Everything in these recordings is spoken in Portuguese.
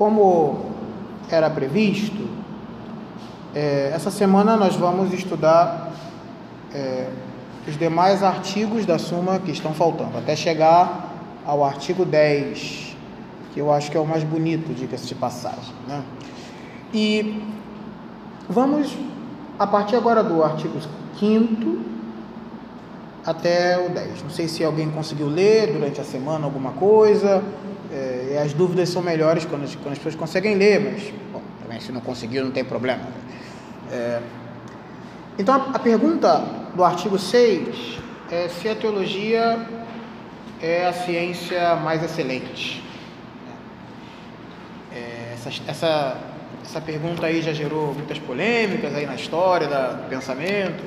como era previsto, é, essa semana nós vamos estudar é, os demais artigos da Suma que estão faltando, até chegar ao artigo 10, que eu acho que é o mais bonito, diga-se de passagem. Né? E vamos, a partir agora do artigo 5 até o 10. Não sei se alguém conseguiu ler durante a semana alguma coisa. É, as dúvidas são melhores quando quando as, pessoas conseguem ler, mas bom, também se não conseguiu não tem problema. É, então a, a, pergunta do artigo 6 é se a teologia é a ciência mais excelente. É, essa, essa, essa pergunta aí já gerou muitas polêmicas aí na história do pensamento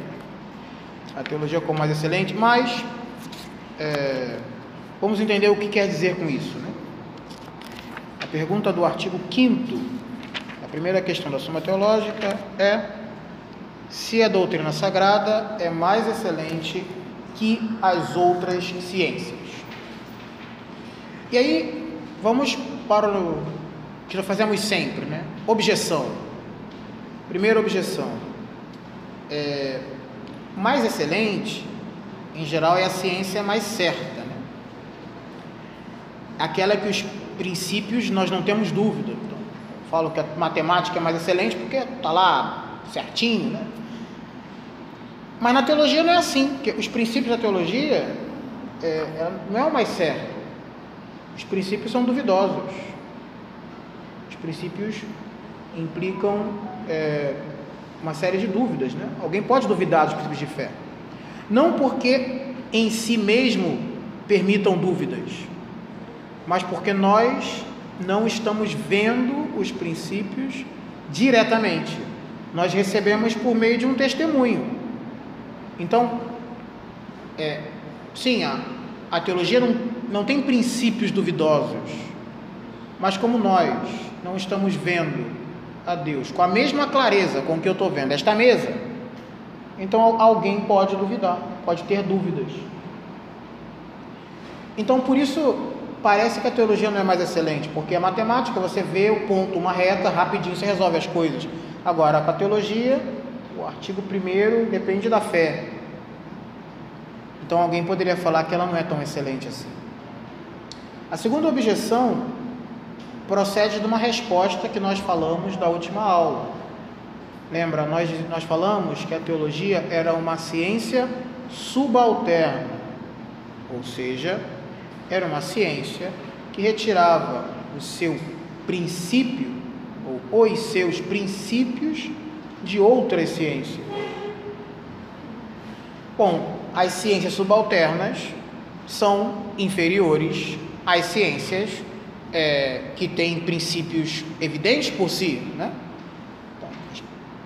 a teologia como mais excelente, mas é, vamos entender o que quer dizer com isso. Né? Pergunta do artigo 5 a primeira questão da Suma Teológica é se a doutrina sagrada é mais excelente que as outras ciências. E aí, vamos para o que nós fazemos sempre, né? Objeção. Primeira objeção. É, mais excelente, em geral, é a ciência mais certa. Né? Aquela que os princípios nós não temos dúvida. Então, falo que a matemática é mais excelente porque está lá certinho. Né? Mas na teologia não é assim, porque os princípios da teologia é, não é o mais certo. Os princípios são duvidosos. Os princípios implicam é, uma série de dúvidas. Né? Alguém pode duvidar dos princípios de fé. Não porque em si mesmo permitam dúvidas, mas porque nós não estamos vendo os princípios diretamente. Nós recebemos por meio de um testemunho. Então, é, sim, a, a teologia não, não tem princípios duvidosos, mas como nós não estamos vendo a Deus com a mesma clareza com que eu estou vendo esta mesa, então alguém pode duvidar, pode ter dúvidas. Então por isso parece que a teologia não é mais excelente, porque a matemática você vê o ponto, uma reta, rapidinho você resolve as coisas. Agora, a teologia, o artigo primeiro depende da fé. Então alguém poderia falar que ela não é tão excelente assim. A segunda objeção procede de uma resposta que nós falamos da última aula. Lembra, nós, nós falamos que a teologia era uma ciência subalterna, ou seja, era uma ciência que retirava o seu princípio, ou os seus princípios, de outras ciências. Bom, as ciências subalternas são inferiores às ciências é, que têm princípios evidentes por si, né?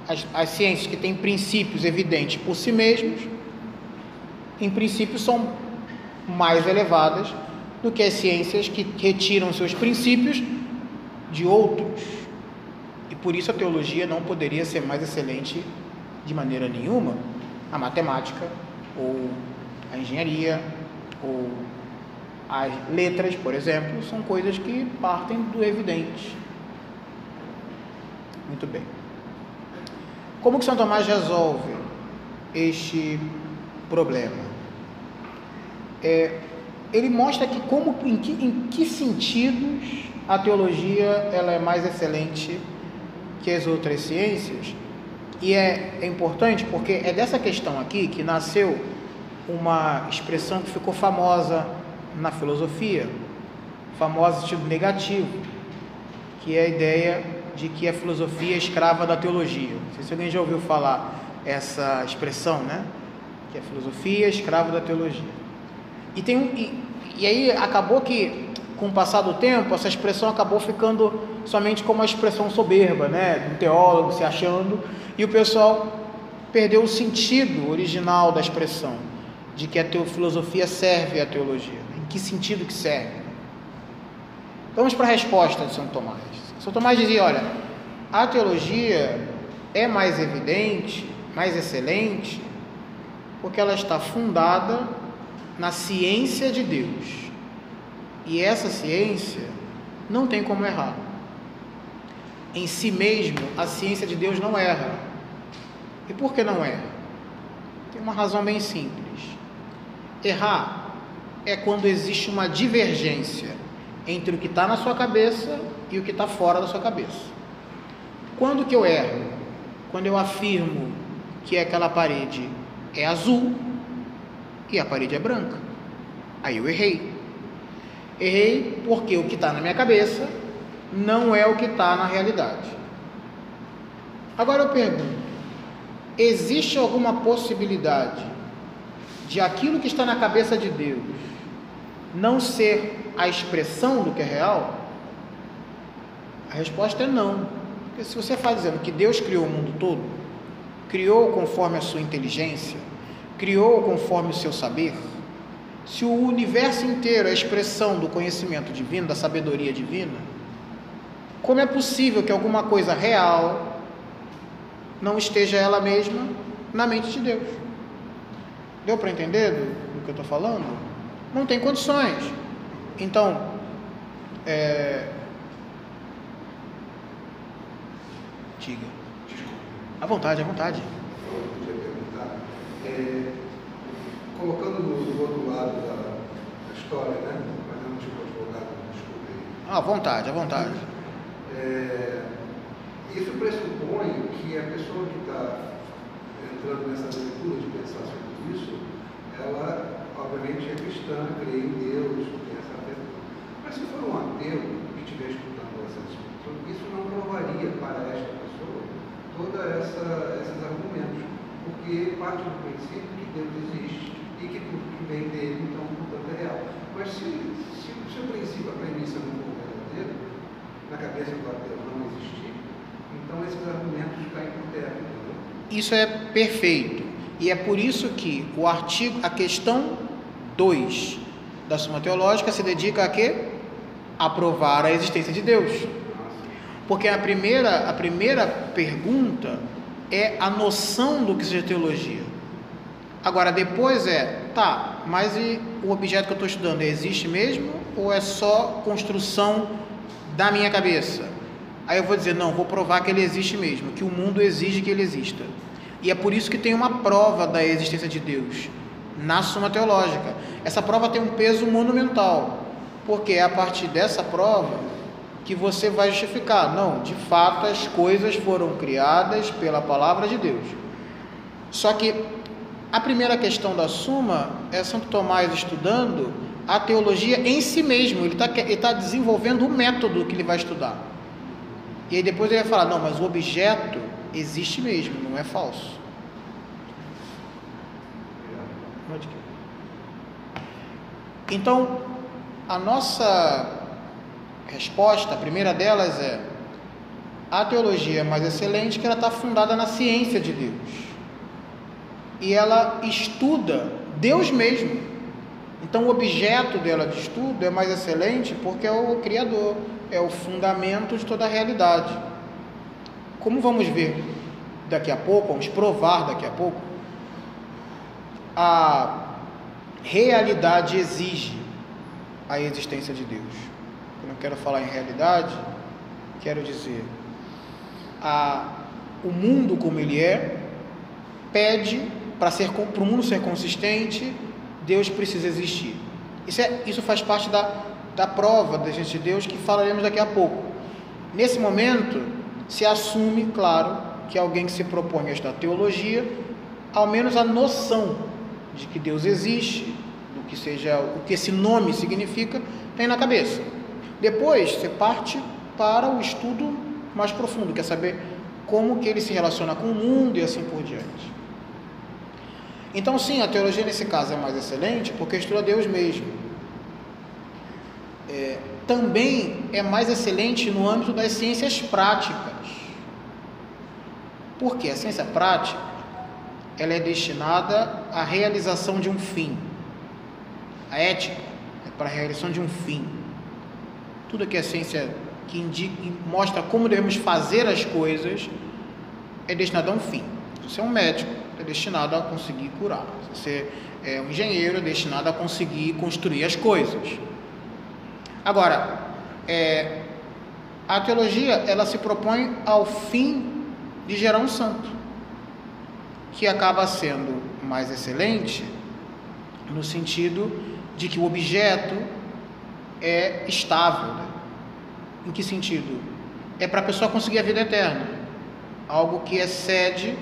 As, as ciências que têm princípios evidentes por si mesmos, em princípio, são mais elevadas do que as ciências que retiram seus princípios de outros. E por isso a teologia não poderia ser mais excelente de maneira nenhuma. A matemática, ou a engenharia, ou as letras, por exemplo, são coisas que partem do evidente. Muito bem. Como que São Tomás resolve este problema? É, ele mostra que como, em que, em que sentidos a teologia ela é mais excelente que as outras ciências. E é, é importante porque é dessa questão aqui que nasceu uma expressão que ficou famosa na filosofia, famoso sentido negativo, que é a ideia de que a filosofia é escrava da teologia. Não sei se alguém já ouviu falar essa expressão, né? Que a filosofia é escrava da teologia. E, tem, e, e aí acabou que, com o passar do tempo, essa expressão acabou ficando somente como uma expressão soberba, né? Um teólogo se achando, e o pessoal perdeu o sentido original da expressão, de que a filosofia serve à teologia que sentido que serve. Vamos para a resposta de São Tomás. São Tomás dizia: olha, a teologia é mais evidente, mais excelente, porque ela está fundada na ciência de Deus. E essa ciência não tem como errar. em si mesmo, a ciência de Deus não erra. E por que não erra? Tem uma razão bem simples. Errar é quando existe uma divergência entre o que está na sua cabeça e o que está fora da sua cabeça. Quando que eu erro? Quando eu afirmo que aquela parede é azul e a parede é branca. Aí eu errei. Errei porque o que está na minha cabeça não é o que está na realidade. Agora eu pergunto: existe alguma possibilidade de aquilo que está na cabeça de Deus não ser a expressão do que é real? A resposta é não. Porque se você está dizendo que Deus criou o mundo todo, criou conforme a sua inteligência, criou conforme o seu saber, se o universo inteiro é a expressão do conhecimento divino, da sabedoria divina, como é possível que alguma coisa real não esteja ela mesma na mente de Deus? Deu para entender do, do, que eu estou falando? Não tem condições. Então, é, Diga. À vontade, à vontade. É, colocando do, do, outro lado da, da história, né? Não tipo advogado, desculpe aí. À vontade, à vontade. É, isso pressupõe que a pessoa que está entrando nessa aventura de pensar sobre isso, ela obviamente é cristã, crê em Deus, tem essa fé. Mas se for um ateu que estiver escutando essas coisas, isso não provaria para esta todos esses argumentos, porque parte do princípio que Deus existe e que tudo que vem dele, então, portanto, é real. Mas se, se, se o princípio, a premissa não for verdadeiro, na cabeça do ateu não existir, então esses argumentos caem por terra. Entendeu? Isso é perfeito. E é por isso que o artigo, a questão 2 da Suma Teológica se dedica a quê? A provar a existência de Deus. Porque a primeira, a primeira pergunta é a noção do que seja teologia. Agora, depois é, tá, mas e o objeto que eu estou estudando existe mesmo ou é só construção da minha cabeça? Aí eu vou dizer, não, vou provar que ele existe mesmo, que o mundo exige que ele exista. E é por isso que tem uma prova da existência de Deus na Suma Teológica. Essa prova tem um peso monumental, porque é a partir dessa prova que você vai justificar. Não, de fato as coisas foram criadas pela palavra de Deus. Só que a primeira questão da Suma é Santo Tomás estudando a teologia em si mesmo. Ele está tá desenvolvendo o método que ele vai estudar. E aí depois ele vai falar: não, mas o objeto existe mesmo, não é falso. Então, a nossa resposta, a primeira delas é: a teologia é mais excelente que ela está fundada na ciência de Deus. E ela estuda Deus mesmo. Então o objeto dela de estudo é mais excelente porque é o Criador, é o fundamento de toda a realidade. Como vamos ver daqui a pouco, vamos provar daqui a pouco, a realidade exige a existência de Deus quero falar em realidade, quero dizer, a, o mundo como ele é, pede para ser para o mundo ser consistente, Deus precisa existir. Isso, é, isso faz parte da, da prova da gente de Deus que falaremos daqui a pouco. Nesse momento, se assume, claro, que alguém que se propõe a estudar teologia, ao menos a noção de que Deus existe, do que seja o que esse nome significa, tem na cabeça. Depois você parte para o estudo mais profundo, quer saber como que ele se relaciona com o mundo e assim por diante. Então sim, a teologia nesse caso é mais excelente porque estuda Deus mesmo. É, também é mais excelente no âmbito das ciências práticas. Porque a ciência prática ela é destinada à realização de um fim. A ética é para a realização de um fim. Tudo que a ciência que indica, mostra como devemos fazer as coisas é destinado a um fim. Se você é um médico, é destinado a conseguir curar. Se você é um engenheiro, é destinado a conseguir construir as coisas. Agora, é, A teologia, ela se propõe ao fim de gerar um santo, que acaba sendo mais excelente no sentido de que o objeto é estável. Né? Em que sentido? É para a pessoa conseguir a vida eterna, algo que excede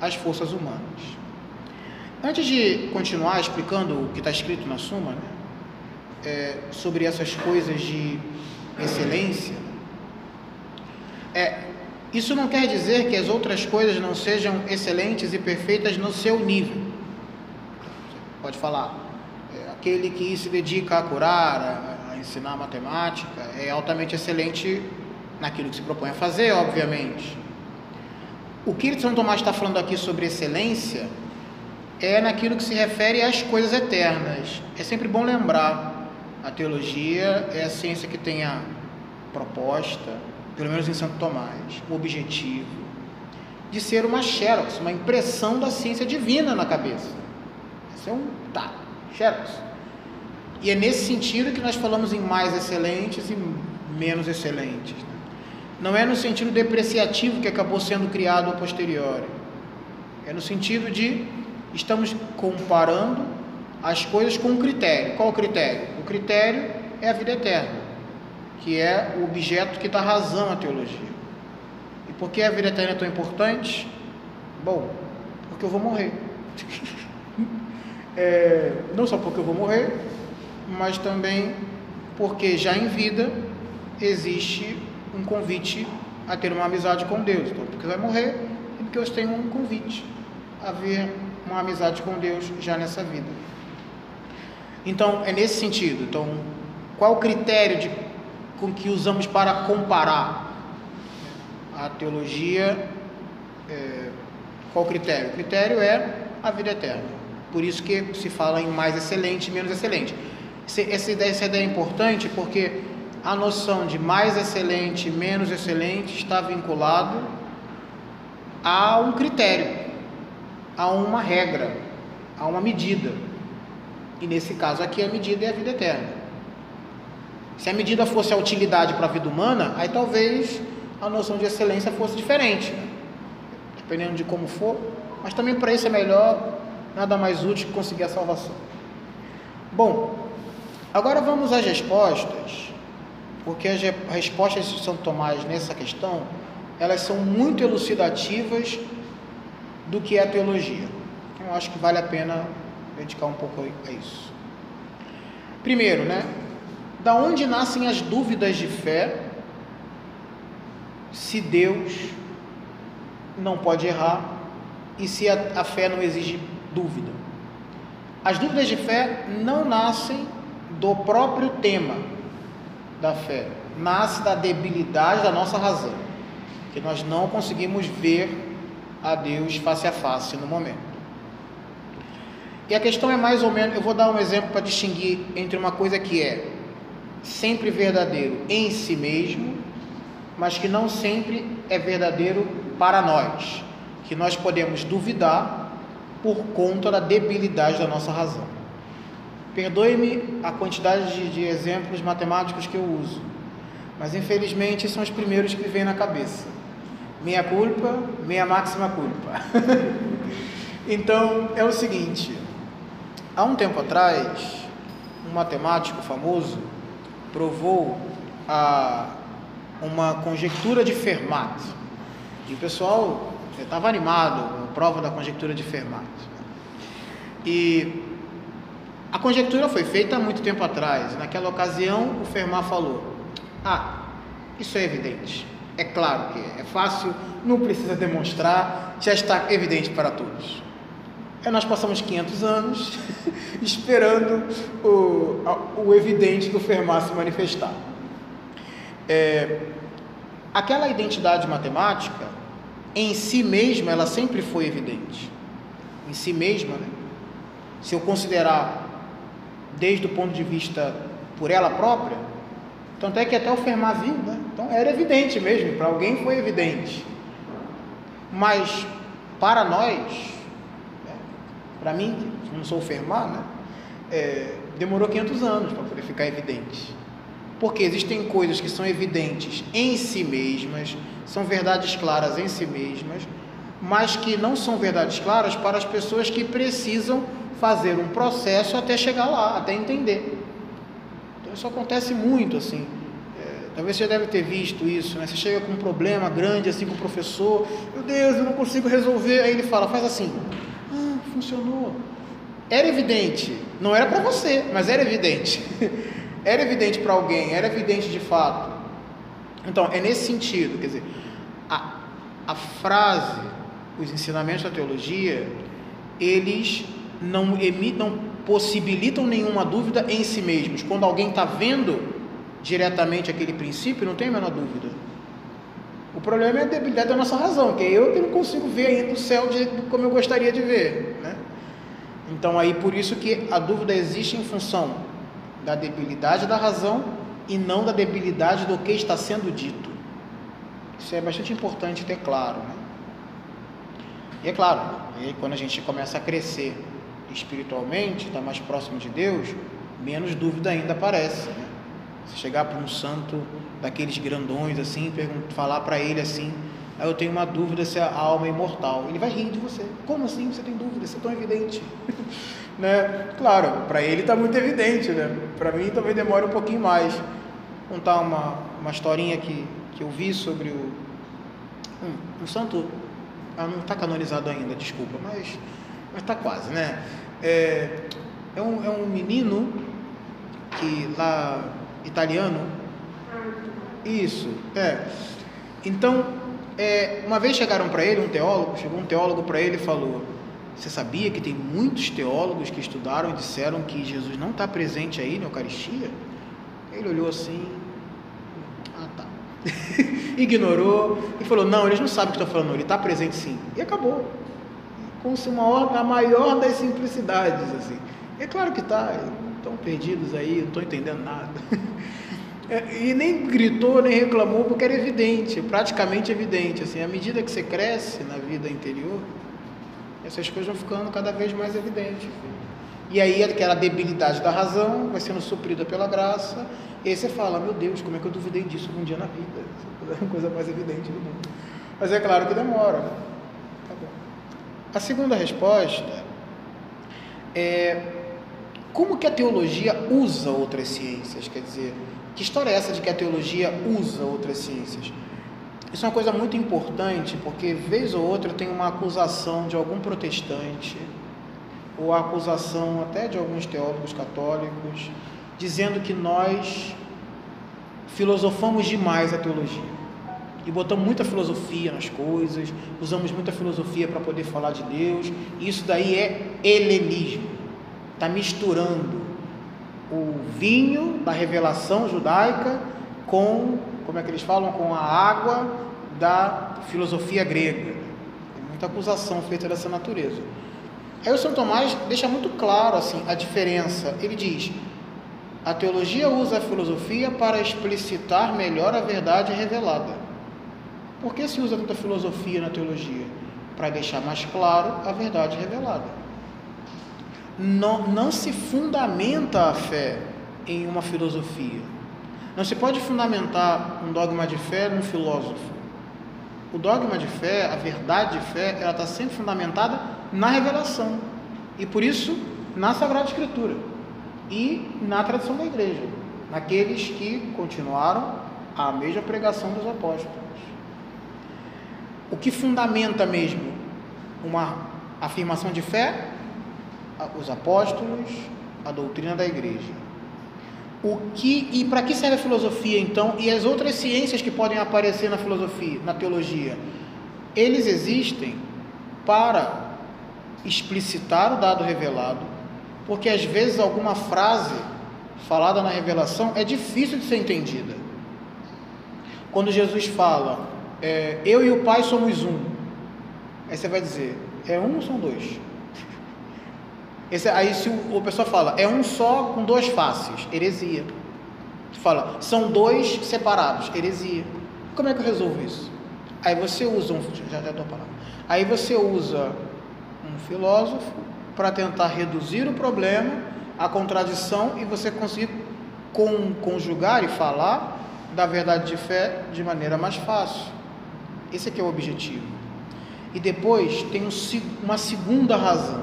as forças humanas. Antes de continuar explicando o que está escrito na Suma, né, é, sobre essas coisas de excelência, é, isso não quer dizer que as outras coisas não sejam excelentes e perfeitas no seu nível. Pode falar, é, aquele que se dedica a curar, a ensinar matemática, é altamente excelente naquilo que se propõe a fazer, obviamente. O que São Tomás está falando aqui sobre excelência é naquilo que se refere às coisas eternas. É sempre bom lembrar, a teologia é a ciência que tem a proposta, pelo menos em Santo Tomás, o objetivo de ser uma xerox, uma impressão da ciência divina na cabeça. Esse é um tá, xerox. E é nesse sentido que nós falamos em mais excelentes e menos excelentes. Não é no sentido depreciativo que acabou sendo criado a posteriori. É no sentido de estamos comparando as coisas com um critério. Qual o critério? O critério é a vida eterna, que é o objeto que está razão a teologia. E por que a vida eterna é tão importante? Bom, porque eu vou morrer. é, não só porque eu vou morrer, mas também porque já em vida existe um convite a ter uma amizade com Deus. Então, porque vai morrer e porque eu tenho um convite a ver uma amizade com Deus já nessa vida. Então, é nesse sentido. Então, qual o critério de, com que usamos para comparar a teologia? É, qual o critério? O critério é a vida eterna. Por isso que se fala em mais excelente e menos excelente. Essa ideia, essa ideia é importante porque a noção de mais excelente menos excelente está vinculado a um critério a uma regra, a uma medida. E nesse caso aqui a medida é a vida eterna. Se a medida fosse a utilidade para a vida humana, aí talvez a noção de excelência fosse diferente, né? dependendo de como for. Mas também para isso é melhor, nada mais útil que conseguir a salvação. Bom, agora vamos às respostas, porque as respostas de São Tomás nessa questão, elas são muito elucidativas do que é a teologia. Então, eu acho que vale a pena dedicar um pouco a isso. Primeiro, né? Da onde nascem as dúvidas de fé se Deus não pode errar e se a, a fé não exige dúvida? As dúvidas de fé não nascem do próprio tema da fé, nasce da debilidade da nossa razão, que nós não conseguimos ver a Deus face a face no momento. E a questão é mais ou menos, eu vou dar um exemplo para distinguir entre uma coisa que é sempre verdadeiro em si mesmo, mas que não sempre é verdadeiro para nós, que nós podemos duvidar por conta da debilidade da nossa razão. Perdoe-me a quantidade de, de exemplos matemáticos que eu uso, mas infelizmente são os primeiros que vêm na cabeça minha culpa, minha máxima culpa. então é o seguinte: há um tempo atrás, um matemático famoso provou a, uma conjectura de Fermat. E o pessoal estava animado com a prova da conjectura de Fermat. E a conjectura foi feita há muito tempo atrás. Naquela ocasião, o Fermat falou: Ah, isso é evidente. É claro que é, é fácil, não precisa demonstrar, já está evidente para todos. Aí nós passamos 500 anos esperando o, o evidente do Fermat se manifestar. É, aquela identidade matemática, em si mesma, ela sempre foi evidente. Em si mesma, né? se eu considerar desde o ponto de vista por ela própria, tanto é que até o Fermat viu, né? Então era evidente mesmo, para alguém foi evidente. Mas para nós, né? para mim, que não sou o Fermat, né? É, demorou 500 anos para poder ficar evidente. Porque existem coisas que são evidentes em si mesmas, são verdades claras em si mesmas, mas que não são verdades claras para as pessoas que precisam fazer um processo até chegar lá, até entender. Então isso acontece muito assim. É, talvez você deve ter visto isso, né? Você chega com um problema grande assim com o professor, meu Deus, eu não consigo resolver. Aí ele fala, faz assim, ah, funcionou. Era evidente, não era para você, mas era evidente. era evidente para alguém, era evidente de fato. Então, é nesse sentido, quer dizer, a, a frase, os ensinamentos da teologia, eles não, emitem, não possibilitam nenhuma dúvida em si mesmos. Quando alguém está vendo diretamente aquele princípio, não tem a menor dúvida. O problema é a debilidade da nossa razão, que é eu que não consigo ver ainda o céu como eu gostaria de ver. Né? Então aí por isso que a dúvida existe em função da debilidade da razão e não da debilidade do que está sendo dito. Isso é bastante importante ter claro. Né? E é claro, e quando a gente começa a crescer espiritualmente, está mais próximo de Deus, menos dúvida ainda aparece. Né? Se chegar para um santo daqueles grandões assim, falar para ele assim, aí eu tenho uma dúvida se a alma é imortal. Ele vai rir de você. Como assim você tem dúvida? Isso é tão evidente. né? Claro, para ele está muito evidente, né? Para mim talvez demore um pouquinho mais. Vou contar uma, uma historinha que, que eu vi sobre o um, um santo, ah, não está canonizado ainda, desculpa, mas mas está quase, né? É, é, um, é um menino que lá italiano. Isso, é. Então, é, uma vez chegaram para ele, um teólogo, chegou um teólogo para ele e falou: Você sabia que tem muitos teólogos que estudaram e disseram que Jesus não está presente aí na Eucaristia? Ele olhou assim, ah tá. Ignorou e falou: Não, eles não sabem o que estou falando, ele está presente sim. E acabou. Com a maior das simplicidades. assim. É claro que está, estão perdidos aí, não estou entendendo nada. É, e nem gritou, nem reclamou, porque era evidente, praticamente evidente. Assim, à medida que você cresce na vida interior, essas coisas vão ficando cada vez mais evidentes. E aí aquela debilidade da razão vai sendo suprida pela graça, e aí você fala, meu Deus, como é que eu duvidei disso um dia na vida? Essa é coisa mais evidente do mundo. Mas é claro que demora. A segunda resposta é como que a teologia usa outras ciências? Quer dizer, que história é essa de que a teologia usa outras ciências? Isso é uma coisa muito importante, porque vez ou outra tem uma acusação de algum protestante, ou a acusação até de alguns teólogos católicos, dizendo que nós filosofamos demais a teologia. E botamos muita filosofia nas coisas, usamos muita filosofia para poder falar de Deus. Isso daí é helenismo. Está misturando o vinho da revelação judaica com, como é que eles falam, com a água da filosofia grega. Tem muita acusação feita dessa natureza. Aí o São Tomás deixa muito claro assim a diferença. Ele diz: a teologia usa a filosofia para explicitar melhor a verdade revelada. Por que se usa tanta filosofia na teologia? Para deixar mais claro a verdade revelada não, não se fundamenta a fé em uma filosofia. Não se pode fundamentar um dogma de fé num filósofo. O dogma de fé, a verdade de fé, ela está sempre fundamentada na revelação. E por isso, na Sagrada Escritura e na tradição da igreja, naqueles que continuaram a mesma pregação dos apóstolos. O que fundamenta mesmo uma afirmação de fé os apóstolos, a doutrina da igreja. O que e para que serve a filosofia então e as outras ciências que podem aparecer na filosofia, na teologia? Eles existem para explicitar o dado revelado, porque às vezes alguma frase falada na revelação é difícil de ser entendida. Quando Jesus fala, é, eu e o Pai somos um, aí você vai dizer, é um ou são dois? Esse, aí se o, o pessoa fala, é um só com duas faces, heresia. Fala, são dois separados, heresia. Como é que eu resolvo isso? Aí você usa um, já já. Aí você usa um filósofo para tentar reduzir o problema, a contradição e você conseguir conjugar e falar da verdade de fé de maneira mais fácil. Esse aqui é o objetivo. E depois tem um, uma segunda razão.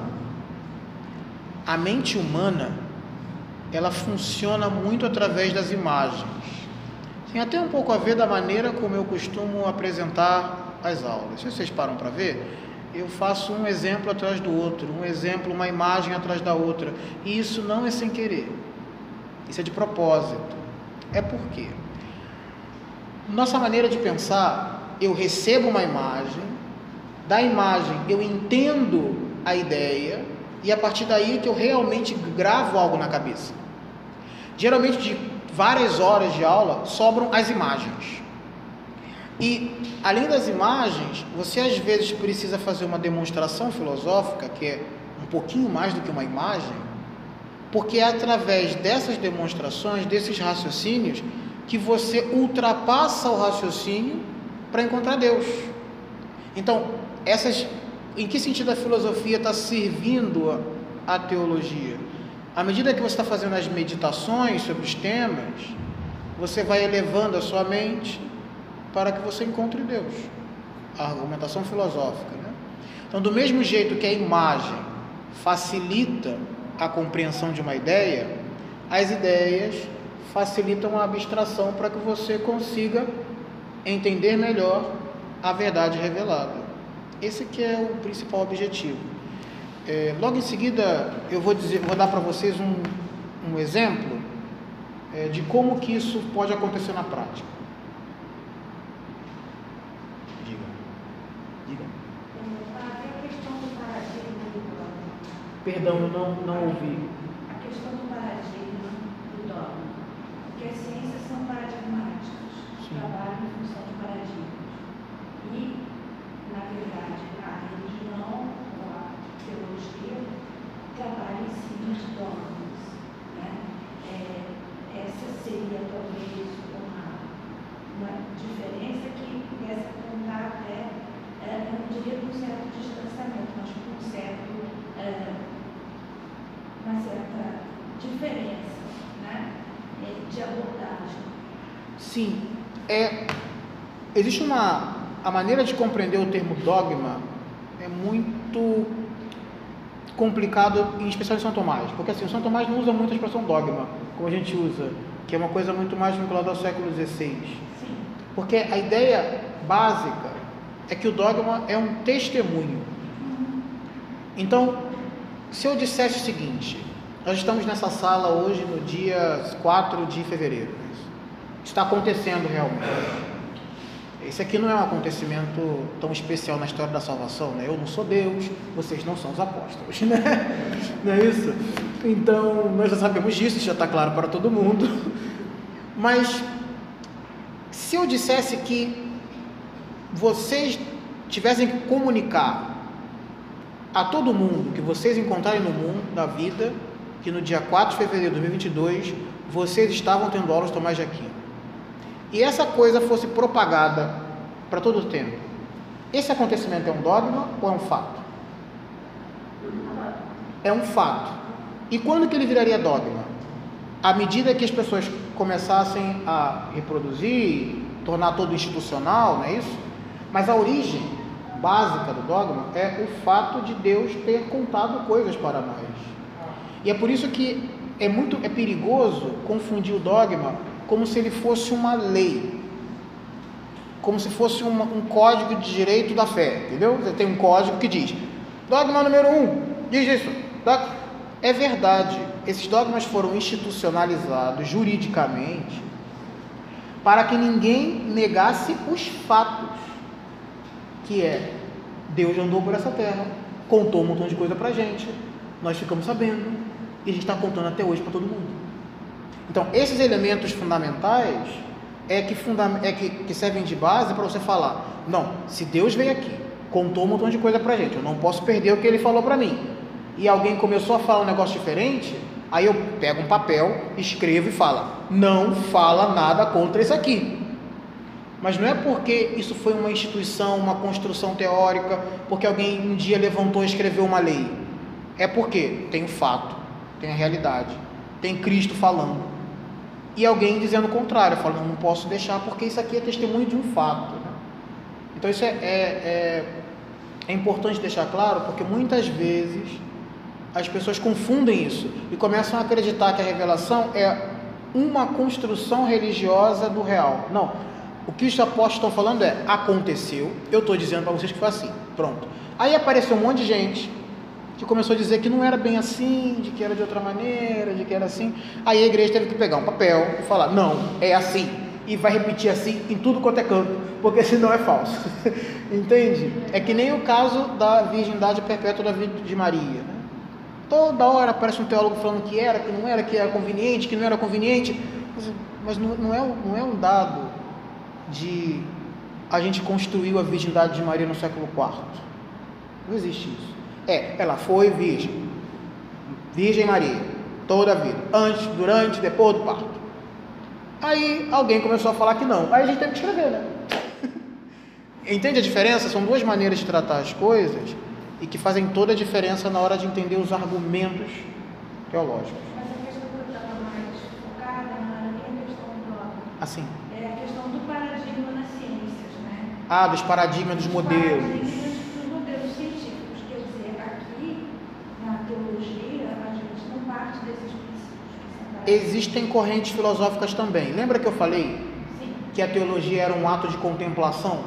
A mente humana, ela funciona muito através das imagens. Tem até um pouco a ver da maneira como eu costumo apresentar as aulas. Se vocês param para ver, eu faço um exemplo atrás do outro, um exemplo, uma imagem atrás da outra. E isso não é sem querer. Isso é de propósito. É por quê? Nossa maneira de pensar, eu recebo uma imagem, da imagem eu entendo a ideia e a partir daí que eu realmente gravo algo na cabeça. Geralmente de várias horas de aula sobram as imagens. E além das imagens, você às vezes precisa fazer uma demonstração filosófica, que é um pouquinho mais do que uma imagem, porque é através dessas demonstrações, desses raciocínios, que você ultrapassa o raciocínio para encontrar Deus. Então, essas, em que sentido a filosofia está servindo a, teologia? À medida que você está fazendo as meditações sobre os temas, você vai elevando a sua mente para que você encontre Deus. A argumentação filosófica. Né? Então, do mesmo jeito que a imagem facilita a compreensão de uma ideia, as ideias facilitam a abstração para que você consiga entender melhor a verdade revelada. Esse que é o principal objetivo. É, logo em seguida, eu vou dizer, vou dar para vocês um, um exemplo é, de como que isso pode acontecer na prática. Diga. Diga. Perdão, eu não, não ouvi. porque as ciências são paradigmáticas, Sim. trabalham em função de paradigmas. E, na verdade, a religião ou a teologia trabalha em cima de dogmas. Né? É, essa seria talvez uma, uma diferença que pudesse apontar até, é, eu não diria um certo distanciamento, mas com um certo, é, uma certa diferença. Né? de abordagem. Sim, é, existe uma a maneira de compreender o termo dogma é muito complicado, em especial em São Tomás, porque assim, o São Tomás não usa muito a expressão dogma, como a gente usa, que é uma coisa muito mais vinculada ao século XVI. Sim. Porque a ideia básica é que o dogma é um testemunho. Uhum. Então, se eu dissesse o seguinte, nós estamos nessa sala hoje no dia 4 de fevereiro. Está acontecendo realmente. Esse aqui não é um acontecimento tão especial na história da salvação, né? Eu não sou Deus, vocês não são os apóstolos, né? Não é isso? Então, nós já sabemos disso, isso já está claro para todo mundo. Mas, se eu dissesse que vocês tivessem que comunicar a todo mundo que vocês encontrarem no mundo, da vida, que no dia 4 de fevereiro de 2022 vocês estavam tendo aulas de Tomás de Aquino. E essa coisa fosse propagada para todo o tempo. Esse acontecimento é um dogma ou é um fato? É um fato. E quando que ele viraria dogma? À medida que as pessoas começassem a reproduzir, tornar todo institucional, não é isso? Mas a origem básica do dogma é o fato de Deus ter contado coisas para nós. E é por isso que é muito é perigoso confundir o dogma como se ele fosse uma lei, como se fosse um código de direito da fé, entendeu? Você tem um código que diz: dogma número um, diz isso. É verdade, esses dogmas foram institucionalizados juridicamente para que ninguém negasse os fatos, que é Deus andou por essa terra, contou um montão de coisa para gente, nós ficamos sabendo, e a gente está contando até hoje para todo mundo. Então, esses elementos fundamentais é que, funda é que, que servem de base para você falar: não, se Deus veio aqui, contou um montão de coisa para gente, eu não posso perder o que ele falou para mim. E alguém começou a falar um negócio diferente, aí eu pego um papel, escrevo e falo: não fala nada contra isso aqui. Mas não é porque isso foi uma instituição, uma construção teórica, porque alguém um dia levantou e escreveu uma lei. É porque tem o fato, tem a realidade, tem Cristo falando. E alguém dizendo o contrário, falando, não, posso deixar porque isso aqui é testemunho de um fato. Né? Então isso é, é, é, é importante deixar claro, porque muitas vezes as pessoas confundem isso e começam a acreditar que a revelação é uma construção religiosa do real. Não. O que os apóstolos estão falando é: aconteceu, eu estou dizendo para vocês que foi assim. Pronto. Aí apareceu um monte de gente que começou a dizer que não era bem assim, de que era de outra maneira, de que era assim. Aí a igreja teve que pegar um papel e falar: não, é assim. E vai repetir assim em tudo quanto é canto, porque senão é falso. Entende? É que nem o caso da virgindade perpétua da vida de Maria. Né? Toda hora aparece um teólogo falando que era, que não era, que era conveniente, que não era conveniente. Mas não, não, é, não é um dado de a gente construiu a virgindade de Maria no século IV. Não existe isso. É, ela foi virgem. Virgem Maria, toda a vida. Antes, durante, depois do parto. Aí alguém começou a falar que não. Aí a gente teve que escrever, né? Entende a diferença? São duas maneiras de tratar as coisas e que fazem toda a diferença na hora de entender os argumentos teológicos. Mas a questão que eu estava mais focada não era nem a questão do Assim. É a questão do paradigma nas ciências, né? Ah, dos paradigmas, dos modelos. Paradigmas dos modelos científicos. Quer dizer, aqui na teologia, a gente não parte desses princípios que são paradigmas. Existem correntes filosóficas também. Lembra que eu falei Sim. que a teologia era um ato de contemplação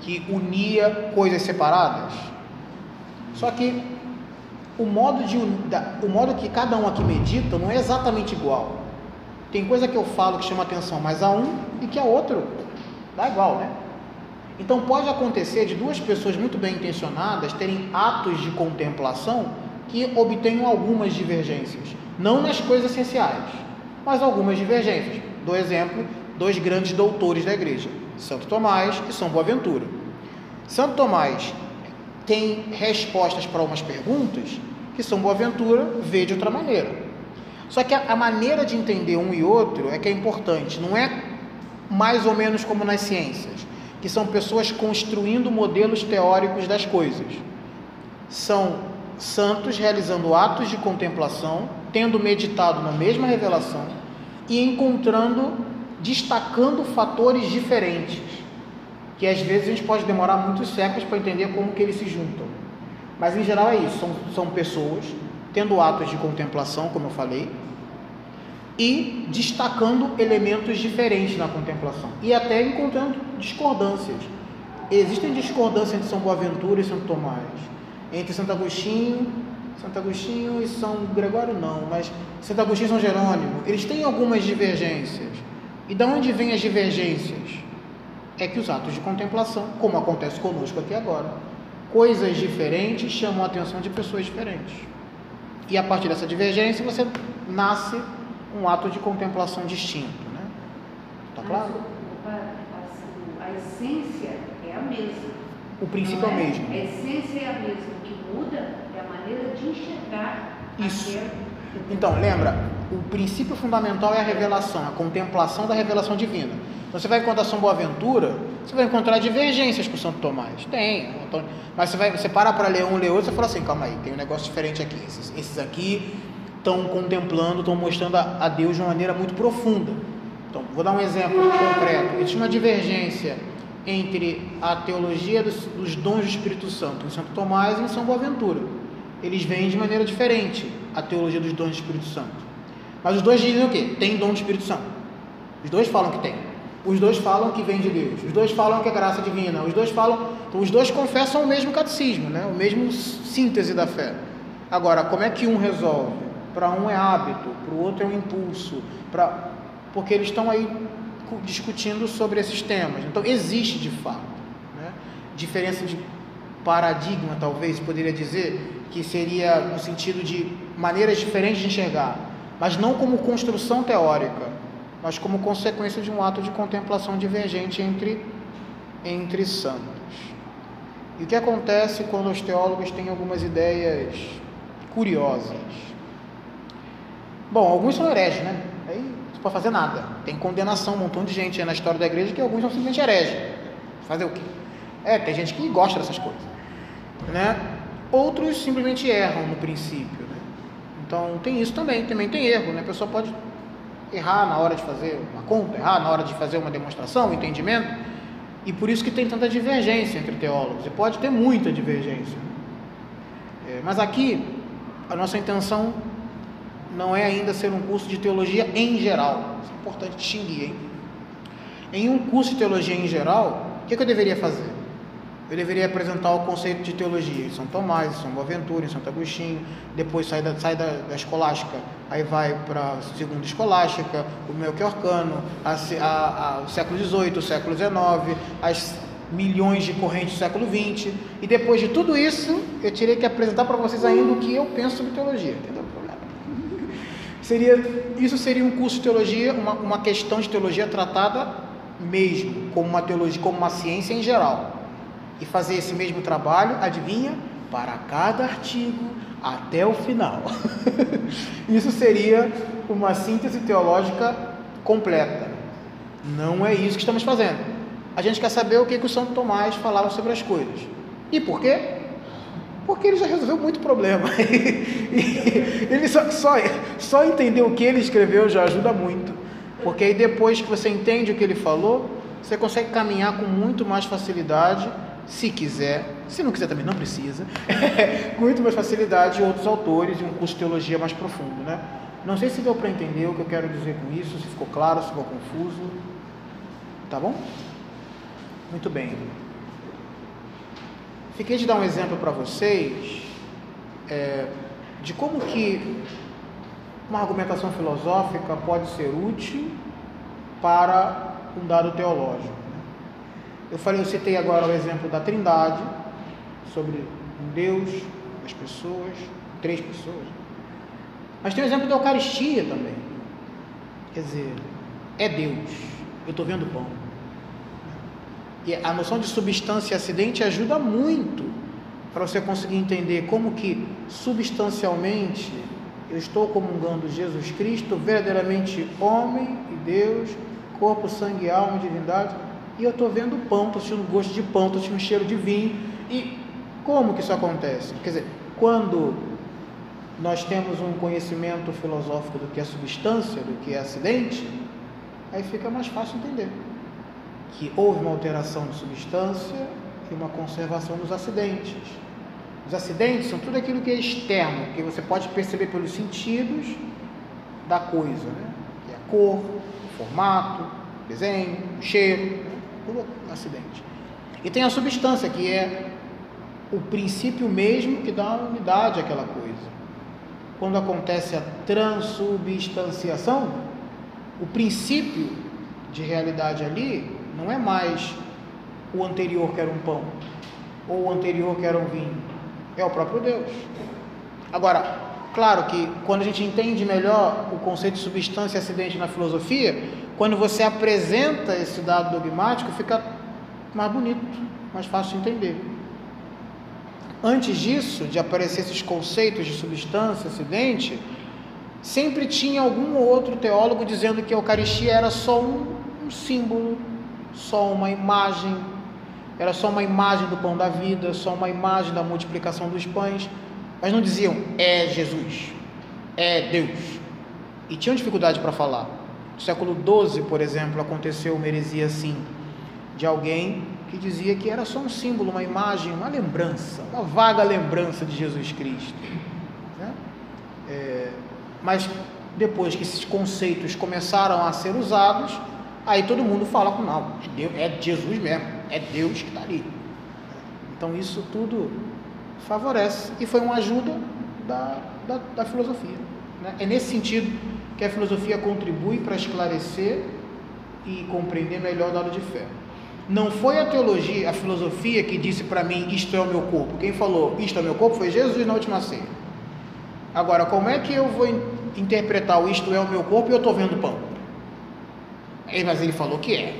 que unia coisas separadas? Só que o modo, de, o modo que cada um aqui medita não é exatamente igual. Tem coisa que eu falo que chama atenção mais a um e que a outro dá igual, né? Então pode acontecer de duas pessoas muito bem intencionadas terem atos de contemplação que obtenham algumas divergências, não nas coisas essenciais, mas algumas divergências. Do exemplo, dois grandes doutores da igreja, Santo Tomás e São Boaventura. Santo Tomás tem respostas para umas perguntas que São Boaventura vê de outra maneira. Só que a, a maneira de entender um e outro é que é importante, não é mais ou menos como nas ciências, que são pessoas construindo modelos teóricos das coisas. São santos realizando atos de contemplação, tendo meditado na mesma revelação e encontrando, destacando fatores diferentes, que às vezes a gente pode demorar muitos séculos para entender como que eles se juntam. Mas em geral é isso, são, são pessoas tendo atos de contemplação, como eu falei, e destacando elementos diferentes na contemplação e até encontrando discordâncias. Existem discordâncias entre São Boaventura e Santo Tomás, entre Santo Agostinho, Santo Agostinho e São Gregório não, mas Santo Agostinho e São Jerônimo, eles têm algumas divergências. E de onde vêm as divergências? É que os atos de contemplação, como acontece conosco aqui agora, coisas diferentes chamam a atenção de pessoas diferentes. E a partir dessa divergência você nasce um ato de contemplação distinto, né? Tá claro? Mas, a, essência é a mesma. O princípio é o não mesmo. A essência é a mesma. O que muda é maneira de enxergar Isso. Então, lembra, o princípio fundamental é a revelação, a contemplação da revelação divina. Então, você vai encontrar São Boaventura, você vai encontrar divergências com Santo Tomás. Tem. então, Mas você, vai, você para para ler um, ler outro, você fala assim, calma aí, tem um negócio diferente aqui. Esses, esses aqui estão contemplando, estão mostrando a, a Deus de uma maneira muito profunda. Então, vou dar um exemplo concreto. Existe uma divergência entre a teologia dos, dos dons do Espírito Santo em Santo Tomás e em São Boaventura. Eles veem de maneira diferente a teologia dos dons do Espírito Santo. Mas os dois dizem o quê? Tem dom do Espírito Santo. Os dois falam que tem. Os dois falam que vem de Deus. Os dois falam que é graça divina. Os dois falam. Então, os dois confessam o mesmo catecismo, né? o mesmo síntese da fé. Agora, como é que um resolve? Para um é hábito, para o outro é um impulso. Pra... Porque eles estão aí cu- discutindo sobre esses temas. Então, existe de fato. Né? Diferença de paradigma, talvez, poderia dizer, que seria no sentido de maneiras diferentes de enxergar, mas não como construção teórica, mas como consequência de um ato de contemplação divergente entre, entre santos. E o que acontece quando os teólogos têm algumas ideias curiosas? Bom, alguns são hereges, né? Aí não pode fazer nada. Tem condenação, um montão de gente na história da igreja que alguns são simplesmente hereges. Fazer o quê? É, tem gente que gosta dessas coisas. Né? Outros simplesmente erram no princípio. Né? Então tem isso também, também tem erro. Né? A pessoa pode errar na hora de fazer uma conta, errar na hora de fazer uma demonstração, um entendimento, e por isso que tem tanta divergência entre teólogos, e pode ter muita divergência. É, mas aqui, a nossa intenção não é ainda ser um curso de teologia em geral, isso é importante distinguir, hein? Em um curso de teologia em geral, o que, que eu deveria fazer? Eu deveria apresentar o conceito de teologia. Em São Tomás, em São Boaventura, em Santo Agostinho, depois sai da, sai da, da escolástica, aí vai para a segunda escolástica, o Melchiorcano, a, a, a, o século XVIII, o século XIX, as milhões de correntes do século XX, e depois de tudo isso, eu teria que apresentar para vocês ainda o que eu penso sobre teologia, entendeu? Seria, isso seria um curso de teologia, uma, uma questão de teologia tratada mesmo, como uma teologia, como uma ciência em geral e fazer esse mesmo trabalho, adivinha? Para cada artigo até o final. isso seria uma síntese teológica completa. Não é isso que estamos fazendo. A gente quer saber o que, que o Santo Tomás falava sobre as coisas. E por quê? Porque ele já resolveu muito problema. ele só, só, só entender o que ele escreveu já ajuda muito. Porque aí depois que você entende o que ele falou, você consegue caminhar com muito mais facilidade se quiser, se não quiser também não precisa, com muito mais facilidade outros autores e um curso de teologia mais profundo, né? Não sei se deu para entender o que eu quero dizer com isso, se ficou claro, se ficou confuso, tá bom? Muito bem. Fiquei de dar um exemplo para vocês é, de como que uma argumentação filosófica pode ser útil para um dado teológico. Eu falei, eu citei agora o exemplo da Trindade, sobre um Deus, as pessoas, três pessoas. Mas tem o exemplo da Eucaristia também. Quer dizer, é Deus. Eu estou vendo pão. E a noção de substância e acidente ajuda muito para você conseguir entender como que substancialmente eu estou comungando Jesus Cristo, verdadeiramente homem e Deus, corpo, sangue, alma divindade e eu estou vendo pão, estou sentindo gosto de pão, estou sentindo cheiro de vinho. E como que isso acontece? Quer dizer, quando nós temos um conhecimento filosófico do que é substância, do que é acidente, aí fica mais fácil entender que houve uma alteração de substância e uma conservação dos acidentes. Os acidentes são tudo aquilo que é externo, que você pode perceber pelos sentidos da coisa, né? que é a cor, o formato, o desenho, o cheiro por acidente. E tem a substância, que é o princípio mesmo que dá unidade àquela coisa. Quando acontece a transubstanciação, o princípio de realidade ali não é mais o anterior que era um pão, ou o anterior que era um vinho, é o próprio Deus. Agora, claro que quando a gente entende melhor o conceito de substância e acidente na filosofia, quando você apresenta esse dado dogmático, fica mais bonito, mais fácil de entender. Antes disso, de aparecer esses conceitos de substância, acidente, sempre tinha algum outro teólogo dizendo que a Eucaristia era só um, um símbolo, só uma imagem, era só uma imagem do pão da vida, só uma imagem da multiplicação dos pães, mas não diziam é Jesus, é Deus. E tinham dificuldade para falar. No século XII, por exemplo, aconteceu uma heresia assim, de alguém que dizia que era só um símbolo, uma imagem, uma lembrança, uma vaga lembrança de Jesus Cristo. Né? É, mas depois que esses conceitos começaram a ser usados, aí todo mundo fala com não, é, é Jesus mesmo, é Deus que está ali. Então isso tudo favorece e foi uma ajuda da, da, da filosofia. Né? É nesse sentido que a filosofia contribui para esclarecer e compreender melhor o dado de fé. Não foi a teologia, a filosofia que disse para mim isto é o meu corpo. Quem falou isto é o meu corpo foi Jesus na última ceia. Agora, como é que eu vou interpretar o isto é o meu corpo e eu estou vendo pão? Mas ele falou que é.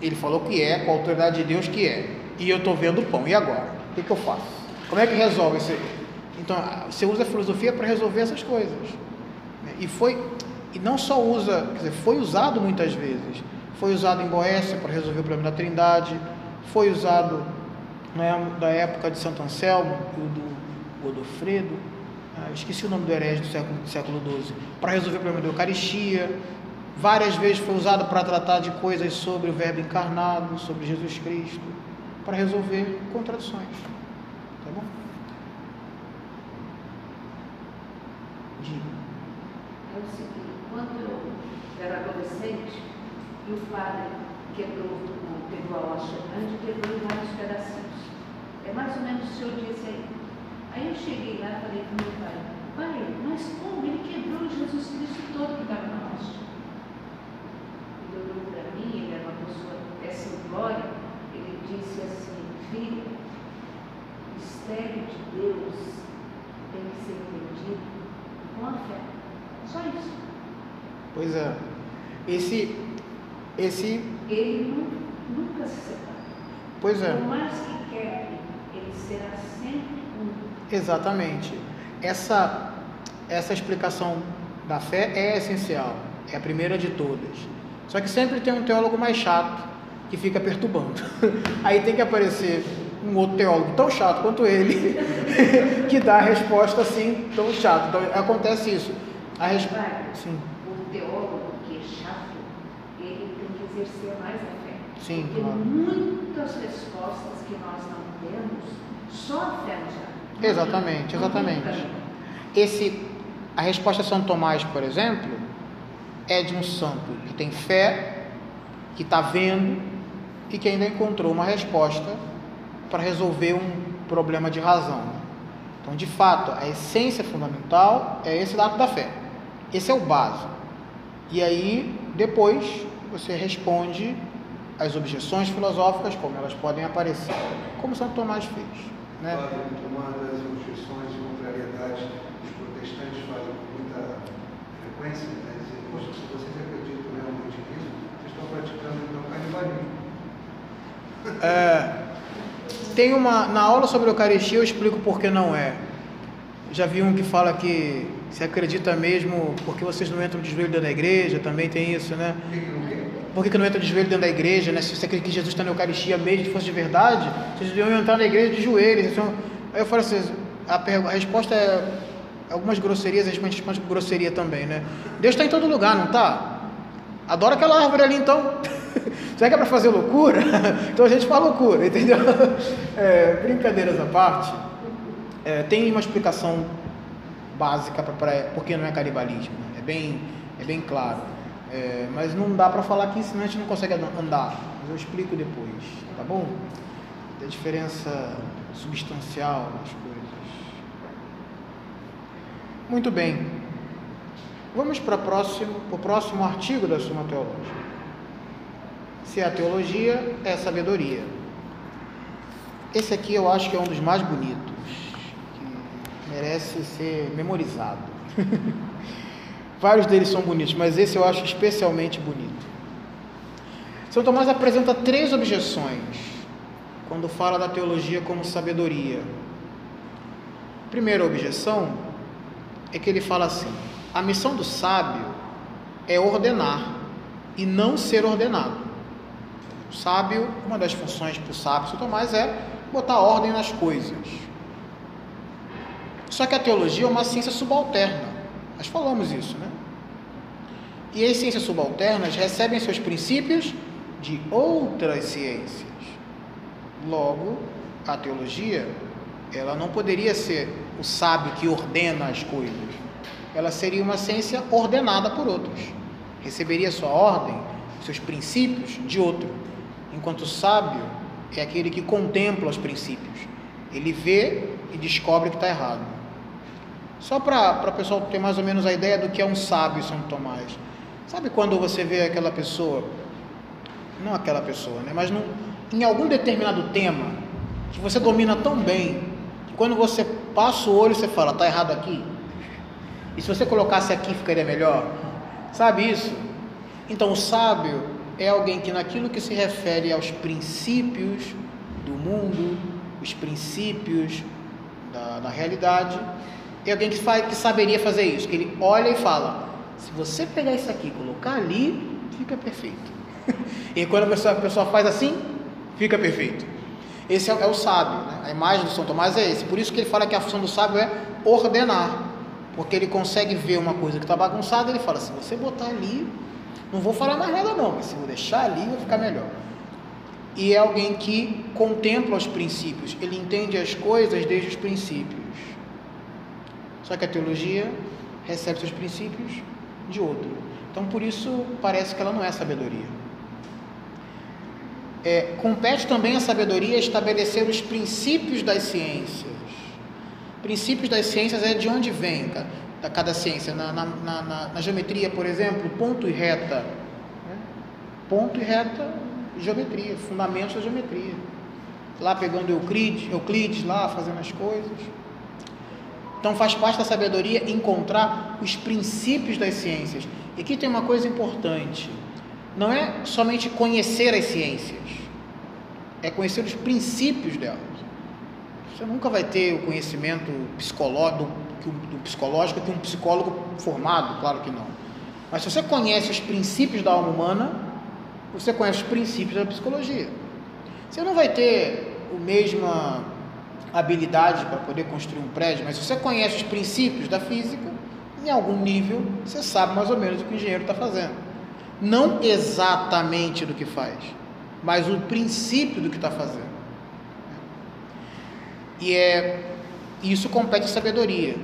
Ele falou que é, com a autoridade de Deus que é. E eu estou vendo pão. E agora? O que, que eu faço? Como é que resolve isso? Então, você usa a filosofia para resolver essas coisas. E foi e não só usa, quer dizer, foi usado muitas vezes. Foi usado em Boécia para resolver o problema da Trindade, foi usado na época de Santo Anselmo e do Godofredo, ah, esqueci o nome do herege do século, do século XII, para resolver o problema da Eucaristia. várias vezes foi usado para tratar de coisas sobre o Verbo encarnado, sobre Jesus Cristo, para resolver contradições. Tá bom? Diga. O seguinte, quando eu era adolescente, e o padre quebrou, pegou a hóstia grande e quebrou em vários pedacinhos. É mais ou menos o senhor disse aí. Aí eu cheguei lá e falei para meu pai, pai, mas como ele quebrou Jesus Cristo todo que estava na hóstia? Ele olhou para mim, ele era uma pessoa dessa glória, ele disse assim, filho, o mistério de Deus tem que ser entendido com a fé. Só isso. Pois é. Esse. Esse. Ele nu- nunca se separa. Pois é. Por mais que quebre, ele será sempre um. Exatamente. Essa, essa explicação da fé é essencial, é a primeira de todas. Só que sempre tem um teólogo mais chato que fica perturbando. Aí tem que aparecer um outro teólogo tão chato quanto ele que dá a resposta assim tão chata. Então acontece isso. A resp... Sim, O teólogo que é chato, ele tem que exercer mais a fé. sim, Porque claro. muitas respostas que nós não temos, só a fé nos dá. Exatamente, exatamente. Esse, a resposta de São Tomás, por exemplo, é de um santo que tem fé, que está vendo e que ainda encontrou uma resposta para resolver um problema de razão. Então, de fato, a essência fundamental é esse lado da fé. Esse é o básico. E aí, depois, você responde às objeções filosóficas, como elas podem aparecer, como São Tomás fez. Né? Uma das objeções e contrariedades que os protestantes fazem com muita frequência é dizer, poxa, se vocês acreditam realmente nisso, vocês estão praticando então canibalismo. É, tem uma na aula sobre a Eucaristia eu explico por que não é. Já vi um que fala que se acredita mesmo porque vocês não entram de joelho dentro da igreja, também tem isso, né? Por que, que não entra de joelho dentro da igreja, né? Se você acredita que Jesus está na Eucaristia mesmo, se fosse de verdade, vocês deviam entrar na igreja de joelhos. Então, aí eu falo assim, a, pergu- a resposta é algumas grosserias, a gente responde com grosseria também, né? Deus está em todo lugar, não está? Adora aquela árvore ali, então. Será que é para fazer loucura? então a gente faz loucura, entendeu? É, brincadeiras à parte, é, tem uma explicação básica para por que não é canibalismo. né? É bem, é bem claro. É, mas não dá para falar aqui, senão a gente não consegue an- andar. Mas eu explico depois, tá bom? Da diferença substancial das coisas. Muito bem. Vamos para o próximo, próximo artigo da Suma Teológica. Se é a teologia, é sabedoria. Esse aqui eu acho que é um dos mais bonitos, que merece ser memorizado. Vários deles são bonitos, mas esse eu acho especialmente bonito. São Tomás apresenta três objeções quando fala da teologia como sabedoria. Primeira objeção é que ele fala assim: a missão do sábio é ordenar e não ser ordenado. O sábio, uma das funções para o sábio, São Tomás, é botar ordem nas coisas. Só que a teologia é uma ciência subalterna. Nós falamos isso, né? E as ciências subalternas recebem seus princípios de outras ciências. Logo, a teologia, ela não poderia ser o sábio que ordena as coisas. Ela seria uma ciência ordenada por outros. Receberia sua ordem, seus princípios de outro. Enquanto o sábio é aquele que contempla os princípios. Ele vê e descobre que está errado. Só para o pessoal ter mais ou menos a ideia do que é um sábio São Tomás. Sabe quando você vê aquela pessoa, não aquela pessoa, né, mas num, em algum determinado tema, que você domina tão bem, que quando você passa o olho você fala, está errado aqui? E se você colocasse aqui ficaria melhor? Sabe isso? Então o sábio é alguém que naquilo que se refere aos princípios do mundo, os princípios da, da realidade, é alguém que, faz, que saberia fazer isso, que ele olha e fala, se você pegar isso aqui e colocar ali, fica perfeito. e quando a pessoa, a pessoa faz assim, fica perfeito. Esse é, é o sábio, né? a imagem do São Tomás é esse. Por isso que ele fala que a função do sábio é ordenar, porque ele consegue ver uma coisa que está bagunçada, ele fala, se você botar ali, Não vou falar mais nada não, mas se vou deixar ali vai ficar melhor. E é alguém que contempla os princípios, ele entende as coisas desde os princípios. Só que a teologia recebe seus princípios de outro. Então por isso parece que ela não é sabedoria. É, compete também a sabedoria estabelecer os princípios das ciências. Princípios das ciências é de onde vem da cada ciência. Na, na, na, na, geometria, por exemplo, ponto e reta. Né? Ponto e reta, geometria, fundamentos da geometria. Lá pegando Euclides, Euclides lá fazendo as coisas. Então faz parte da sabedoria encontrar os princípios das ciências. E aqui tem uma coisa importante. Não é somente conhecer as ciências, é conhecer os princípios delas. Você nunca vai ter o conhecimento psicológico, do psicológico que um psicólogo formado, claro que não. Mas se você conhece os princípios da alma humana, você conhece os princípios da psicologia. Você não vai ter a mesma habilidade para poder construir um prédio, mas se você conhece os princípios da física, em algum nível você sabe mais ou menos o que o engenheiro está fazendo. Não exatamente do que faz, mas o princípio do que está fazendo. E é isso compete à sabedoria,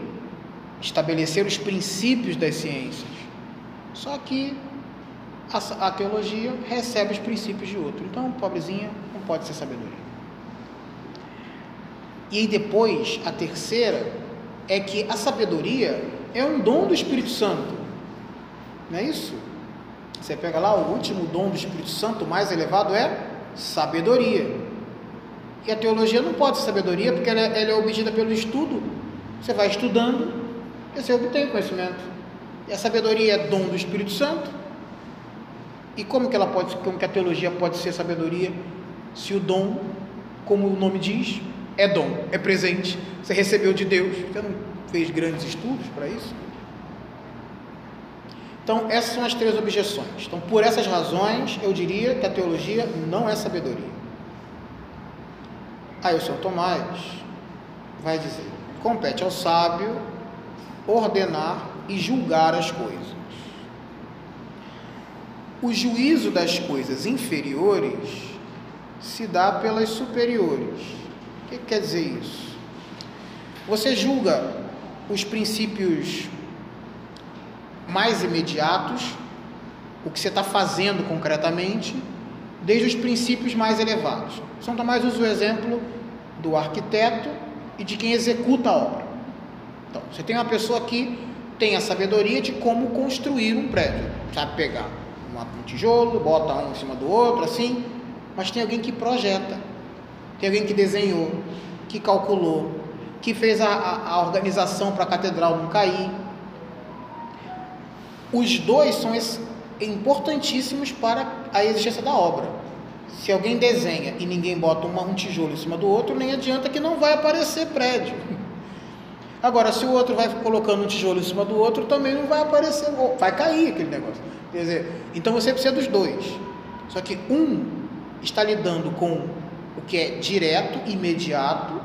estabelecer os princípios das ciências. Só que a, a teologia recebe os princípios de outro. Então, pobrezinha não pode ser sabedoria. E aí depois, a terceira é que a sabedoria é um dom do Espírito Santo. Não é isso? Você pega lá, o último dom do Espírito Santo mais elevado é sabedoria. E a teologia não pode ser sabedoria, porque ela, é, ela é obtida pelo estudo. Você vai estudando e você obtém conhecimento. E a sabedoria é dom do Espírito Santo. E como que ela pode, como que a teologia pode ser sabedoria se o dom, como o nome diz, é dom, é presente, você recebeu de Deus. Você não fez grandes estudos para isso? Então, essas são as três objeções. Então, por essas razões, eu diria que a teologia não é sabedoria. Aí o São Tomás vai dizer: compete ao sábio ordenar e julgar as coisas. O juízo das coisas inferiores se dá pelas superiores. O que quer dizer isso? Você julga os princípios mais imediatos, o que você está fazendo concretamente, desde os princípios mais elevados. São Tomás usa o exemplo do arquiteto e de quem executa a obra. Então, você tem uma pessoa que tem a sabedoria de como construir um prédio, sabe pegar um tijolo, bota um em cima do outro, assim, mas tem alguém que projeta, tem alguém que desenhou, que calculou, que fez a, a, organização para a catedral não cair. Os dois são importantíssimos para a existência da obra. Se alguém desenha e ninguém bota um tijolo em cima do outro, nem adianta que não vai aparecer prédio. Agora, se o outro vai colocando um tijolo em cima do outro, também não vai aparecer, vai cair aquele negócio. Quer dizer, então você precisa dos dois. Só que um está lidando com o que é direto, imediato,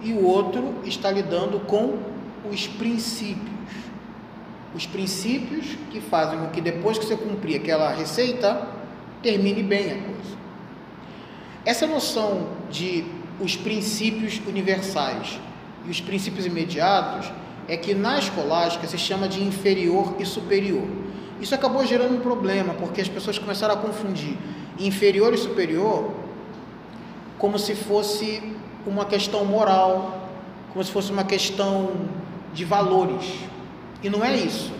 e o outro está lidando com os princípios os princípios que fazem com que depois que você cumprir aquela receita, termine bem a coisa. Essa noção de os princípios universais e os princípios imediatos é que na escolástica se chama de inferior e superior. Isso acabou gerando um problema, porque as pessoas começaram a confundir inferior e superior como se fosse uma questão moral, como se fosse uma questão de valores. E não é isso.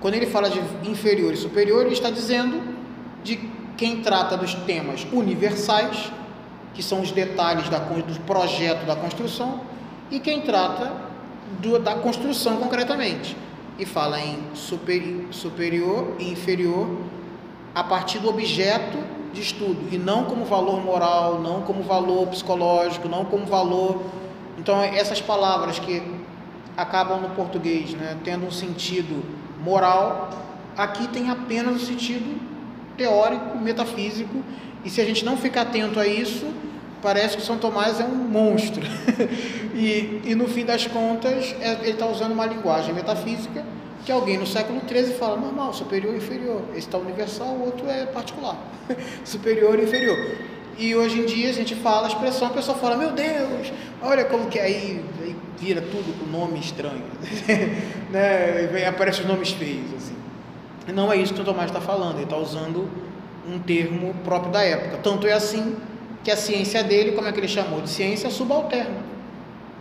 Quando ele fala de inferior e superior, ele está dizendo de quem trata dos temas universais, que são os detalhes da, do projeto da construção, e quem trata do, da construção concretamente. E fala em superi, superior e inferior a partir do objeto de estudo, e não como valor moral, não como valor psicológico, não como valor. Então, essas palavras que acabam no português né, tendo um sentido moral, aqui tem apenas o sentido teórico, metafísico, e se a gente não ficar atento a isso, parece que São Tomás é um monstro. e, e no fim das contas, é, ele está usando uma linguagem metafísica que alguém no século XIII fala, normal, superior e inferior. Esse está universal, o outro é particular. superior e inferior. E hoje em dia a gente fala a expressão, a pessoa fala, meu Deus, olha como que é aí, aí vira tudo com nome estranho. né? E aparecem os nomes feios. Assim. Não é isso que o Tomás está falando, ele está usando um termo próprio da época. Tanto é assim que a ciência dele, como é que ele chamou? De ciência subalterna.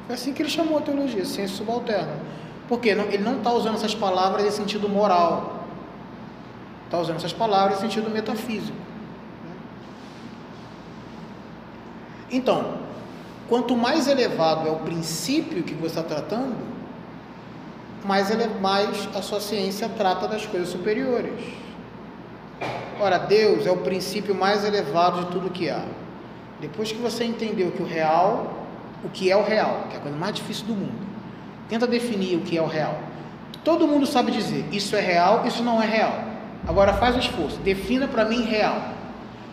É assim que ele chamou a teologia, ciência subalterna. Porque ele não está usando essas palavras em sentido moral, está usando essas palavras em sentido metafísico. Então, quanto mais elevado é o princípio que você está tratando, mais, ele, mais a sua ciência trata das coisas superiores. Ora, Deus é o princípio mais elevado de tudo que há. Depois que você entendeu que o real, o que é o real, que é a coisa mais difícil do mundo, tenta definir o que é o real. Todo mundo sabe dizer, isso é real, isso não é real. Agora faz o esforço, defina para mim real.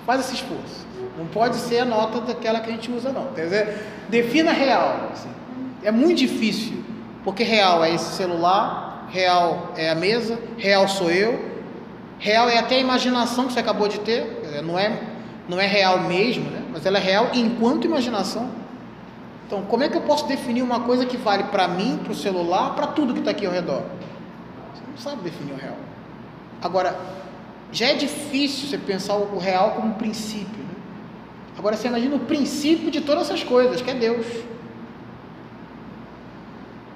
Faz esse esforço. Não pode ser a nota daquela que a gente usa, não. Quer dizer, defina real. Assim. É muito difícil, porque real é esse celular, real é a mesa, real sou eu, real é até a imaginação que você acabou de ter, não é, não é real mesmo, né? mas ela é real enquanto imaginação. Então, como é que eu posso definir uma coisa que vale para mim, para o celular, para tudo que está aqui ao redor? Você não sabe definir o real. Agora, já é difícil você pensar o real como um princípio. Né? Agora, você imagina o princípio de todas essas coisas, que é Deus.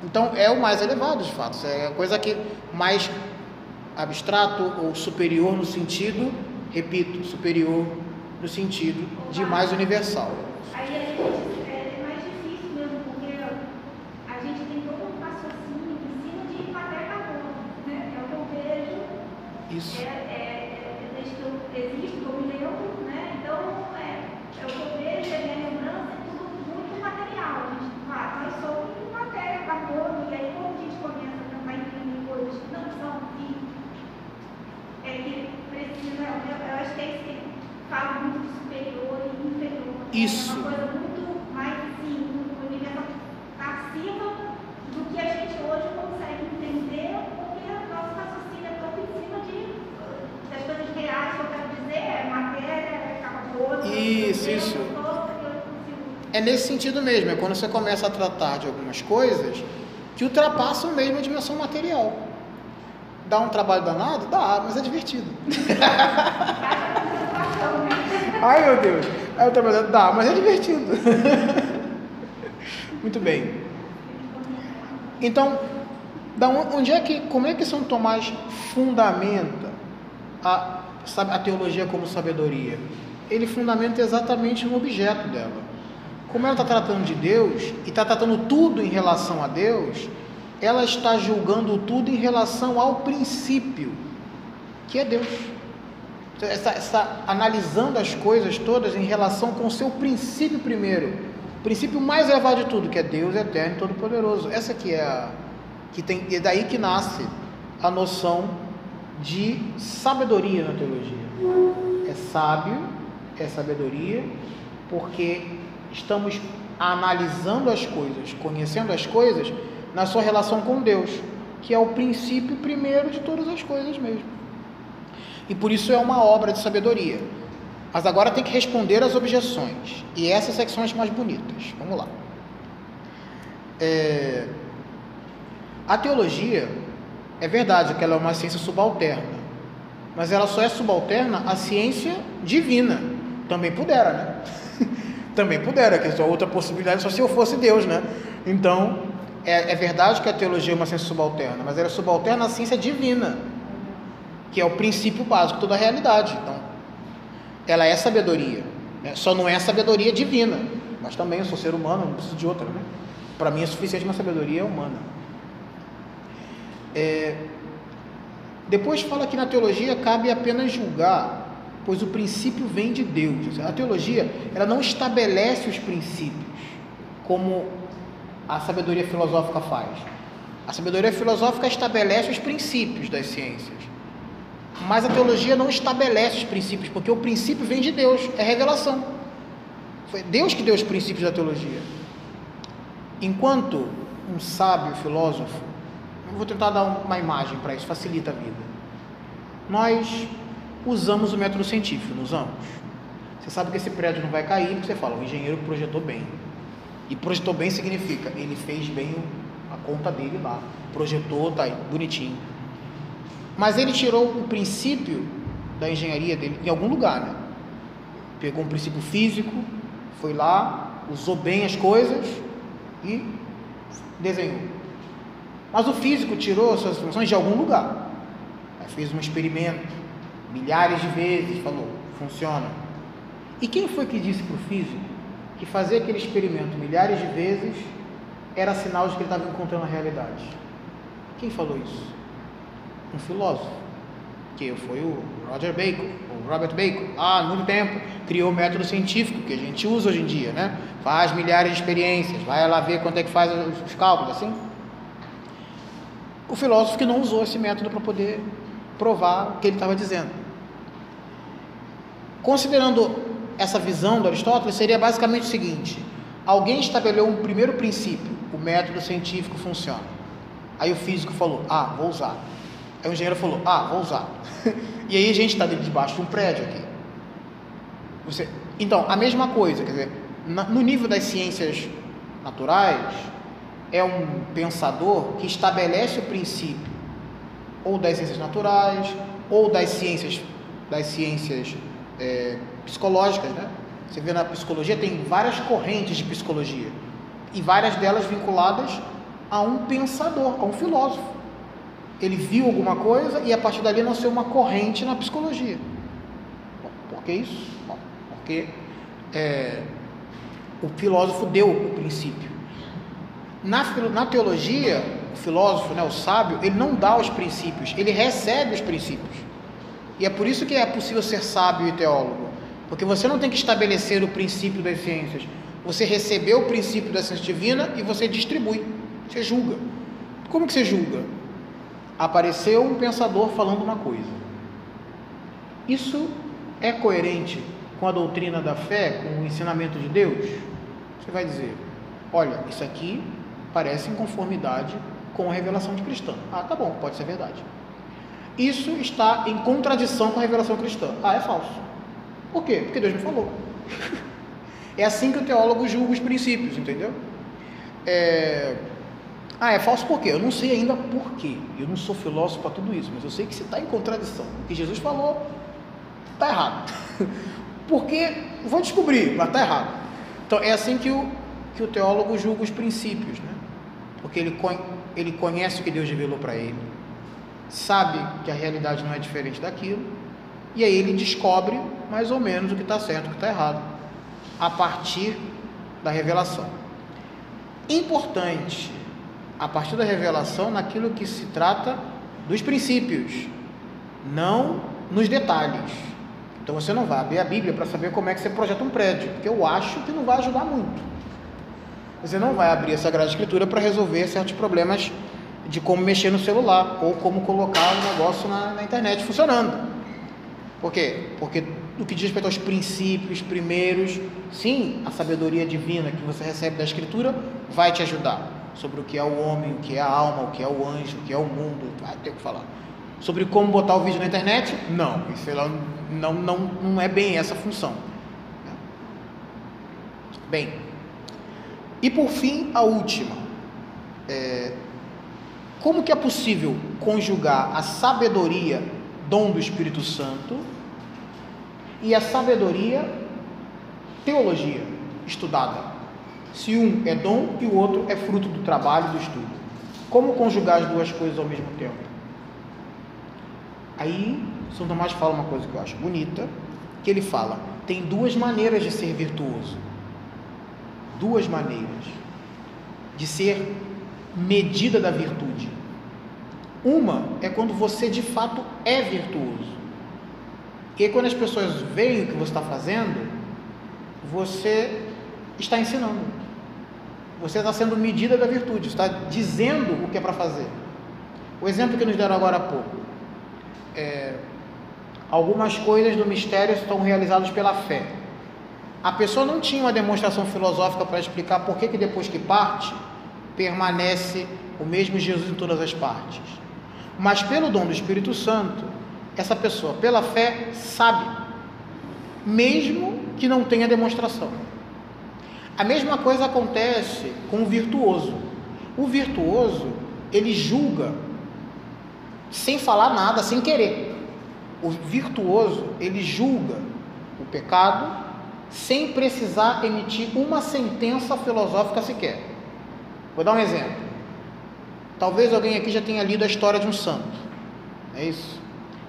Então, é o mais elevado, de fato. É a coisa que mais abstrato ou superior no sentido, repito, superior no sentido de mais universal. Aí a gente é mais difícil mesmo, porque a gente tem todo um raciocínio em cima de matéria carbono, né? É o que eu vejo. Isso. É, é, é, desde que eu existo, estou me lembro, né? Então, é, é o que eu vejo, é minha lembrança, é tudo muito material. A gente fala, nós somos matéria carbono, e aí quando a gente começa a tentar entender coisas que não são físicas, é que precisa, eu, eu acho que é isso que fala muito superior e inferior. Isso. É uma coisa muito mais assim, um universo acima do que a gente hoje consegue entender, porque o nosso raciocínio é todo em cima de, das coisas reais, que eu quero dizer, é matéria, é carbono. Isso, é isso. É nesse sentido mesmo, é quando você começa a tratar de algumas coisas que ultrapassam mesmo a dimensão material. Dá um trabalho danado? Dá, mas é divertido. Ai meu Deus, aí o trabalho dá, mas é divertido. Muito bem. Então, da on- onde é que, como é que São Tomás fundamenta a, a teologia como sabedoria? Ele fundamenta exatamente no objeto dela. Como ela está tratando de Deus e está tratando tudo em relação a Deus, ela está julgando tudo em relação ao princípio, que é Deus. Está, está analisando as coisas todas em relação com o seu princípio primeiro, o princípio mais elevado de tudo, que é Deus eterno e todo-poderoso. Essa que é a que tem é daí que nasce a noção de sabedoria na teologia. É sábio, é sabedoria, porque estamos analisando as coisas, conhecendo as coisas na sua relação com Deus, que é o princípio primeiro de todas as coisas mesmo. E por isso é uma obra de sabedoria. Mas agora tem que responder às objeções. E essas é que são as mais bonitas. Vamos lá. É, A teologia, é verdade que ela é uma ciência subalterna. Mas ela só é subalterna à ciência divina. Também pudera, né? Também pudera, que é só outra possibilidade, só se eu fosse Deus, né? Então, é, é verdade que a teologia é uma ciência subalterna, mas ela é subalterna à ciência divina que é o princípio básico toda a realidade. Então, ela é sabedoria, né? só não é sabedoria divina, mas também eu sou ser humano, não preciso de outra. Né? Para mim é suficiente uma sabedoria humana. É... Depois fala que na teologia cabe apenas julgar, pois o princípio vem de Deus. A teologia ela não estabelece os princípios como a sabedoria filosófica faz. A sabedoria filosófica estabelece os princípios das ciências. Mas a teologia não estabelece os princípios, porque o princípio vem de Deus, é revelação. Foi Deus que deu os princípios da teologia. Enquanto um sábio filósofo, vou tentar dar uma imagem para isso, facilita a vida. Nós usamos o método científico, não usamos? Você sabe que esse prédio não vai cair, porque você fala, o engenheiro projetou bem. E projetou bem significa, ele fez bem a conta dele lá, projetou, tá aí, bonitinho. Mas ele tirou o princípio da engenharia dele em algum lugar, né? Pegou um princípio físico, foi lá, usou bem as coisas e desenhou. Mas o físico tirou suas informações de algum lugar. Aí fez um experimento, milhares de vezes, falou, funciona. E quem foi que disse para o físico que fazer aquele experimento milhares de vezes era sinal de que ele estava encontrando a realidade? Quem falou isso? Um filósofo, que foi o Roger Bacon, o Robert Bacon, há muito tempo, criou o método científico que a gente usa hoje em dia, né? Faz milhares de experiências, vai lá ver quanto é que faz os cálculos, assim. O filósofo que não usou esse método para poder provar o que ele estava dizendo. Considerando essa visão do Aristóteles, seria basicamente o seguinte: alguém estabeleceu um primeiro princípio, o método científico funciona. Aí o físico falou: Ah, vou usar. Aí o engenheiro falou: Ah, vou usar. e aí a gente está debaixo de um prédio aqui. Você... Então, a mesma coisa, quer dizer, no nível das ciências naturais, é um pensador que estabelece o princípio ou das ciências naturais ou das ciências das ciências é, psicológicas, né? Você vê na psicologia tem várias correntes de psicologia e várias delas vinculadas a um pensador, a um filósofo. Ele viu alguma coisa e a partir dali nasceu uma corrente na psicologia. Por que isso? Bom, porque é, o filósofo deu o princípio. Na, na teologia, o filósofo, né, o sábio, ele não dá os princípios, ele recebe os princípios. E é por isso que é possível ser sábio e teólogo. Porque você não tem que estabelecer o princípio das ciências. Você recebeu o princípio da ciência divina e você distribui. Você julga. Como que você julga? Apareceu um pensador falando uma coisa. Isso é coerente com a doutrina da fé, com o ensinamento de Deus? Você vai dizer: olha, isso aqui parece em conformidade com a revelação de cristã. Ah, tá bom, pode ser verdade. Isso está em contradição com a revelação cristã. Ah, é falso. Por quê? Porque Deus me falou. é assim que o teólogo julga os princípios, entendeu? É... Ah, é falso por quê? Eu não sei ainda por quê. Eu não sou filósofo para tudo isso, mas eu sei que se está em contradição. O que Jesus falou está errado. Porque, vou descobrir, mas está errado. Então, é assim que o, que o teólogo julga os princípios, né? Porque ele, ele conhece o que Deus revelou para ele, sabe que a realidade não é diferente daquilo, e aí ele descobre mais ou menos o que está certo e o que está errado, a partir da revelação. Importante, a partir da revelação, naquilo que se trata dos princípios, não nos detalhes. Então você não vai abrir a Bíblia para saber como é que você projeta um prédio, porque eu acho que não vai ajudar muito. Você não vai abrir a Sagrada Escritura para resolver certos problemas de como mexer no celular ou como colocar o negócio na, na internet funcionando. Por quê? Porque no que diz respeito aos princípios primeiros, sim, a sabedoria divina que você recebe da Escritura vai te ajudar sobre o que é o homem, o que é a alma, o que é o anjo, o que é o mundo, vai ter o que falar. Sobre como botar o vídeo na internet? Não, isso não, não, não é bem essa função. Bem, e por fim, a última. É, como que é possível conjugar a sabedoria, dom do Espírito Santo, e a sabedoria, teologia, estudada? Se um é dom e o outro é fruto do trabalho, do estudo. Como conjugar as duas coisas ao mesmo tempo? Aí, São Tomás fala uma coisa que eu acho bonita, que ele fala, tem duas maneiras de ser virtuoso duas maneiras de ser medida da virtude. Uma é quando você de fato é virtuoso. E quando as pessoas veem o que você está fazendo, você está ensinando. Você está sendo medida da virtude, está dizendo o que é para fazer. O exemplo que nos deram agora há pouco. É, algumas coisas do mistério estão realizadas pela fé a pessoa não tinha uma demonstração filosófica para explicar por que, que depois que parte, permanece o mesmo Jesus em todas as partes. Mas pelo dom do Espírito Santo, essa pessoa, pela fé, sabe, mesmo que não tenha demonstração. A mesma coisa acontece com o virtuoso. O virtuoso, ele julga sem falar nada, sem querer. O virtuoso, ele julga o pecado sem precisar emitir uma sentença filosófica sequer. Vou dar um exemplo. Talvez alguém aqui já tenha lido a história de um santo. É isso?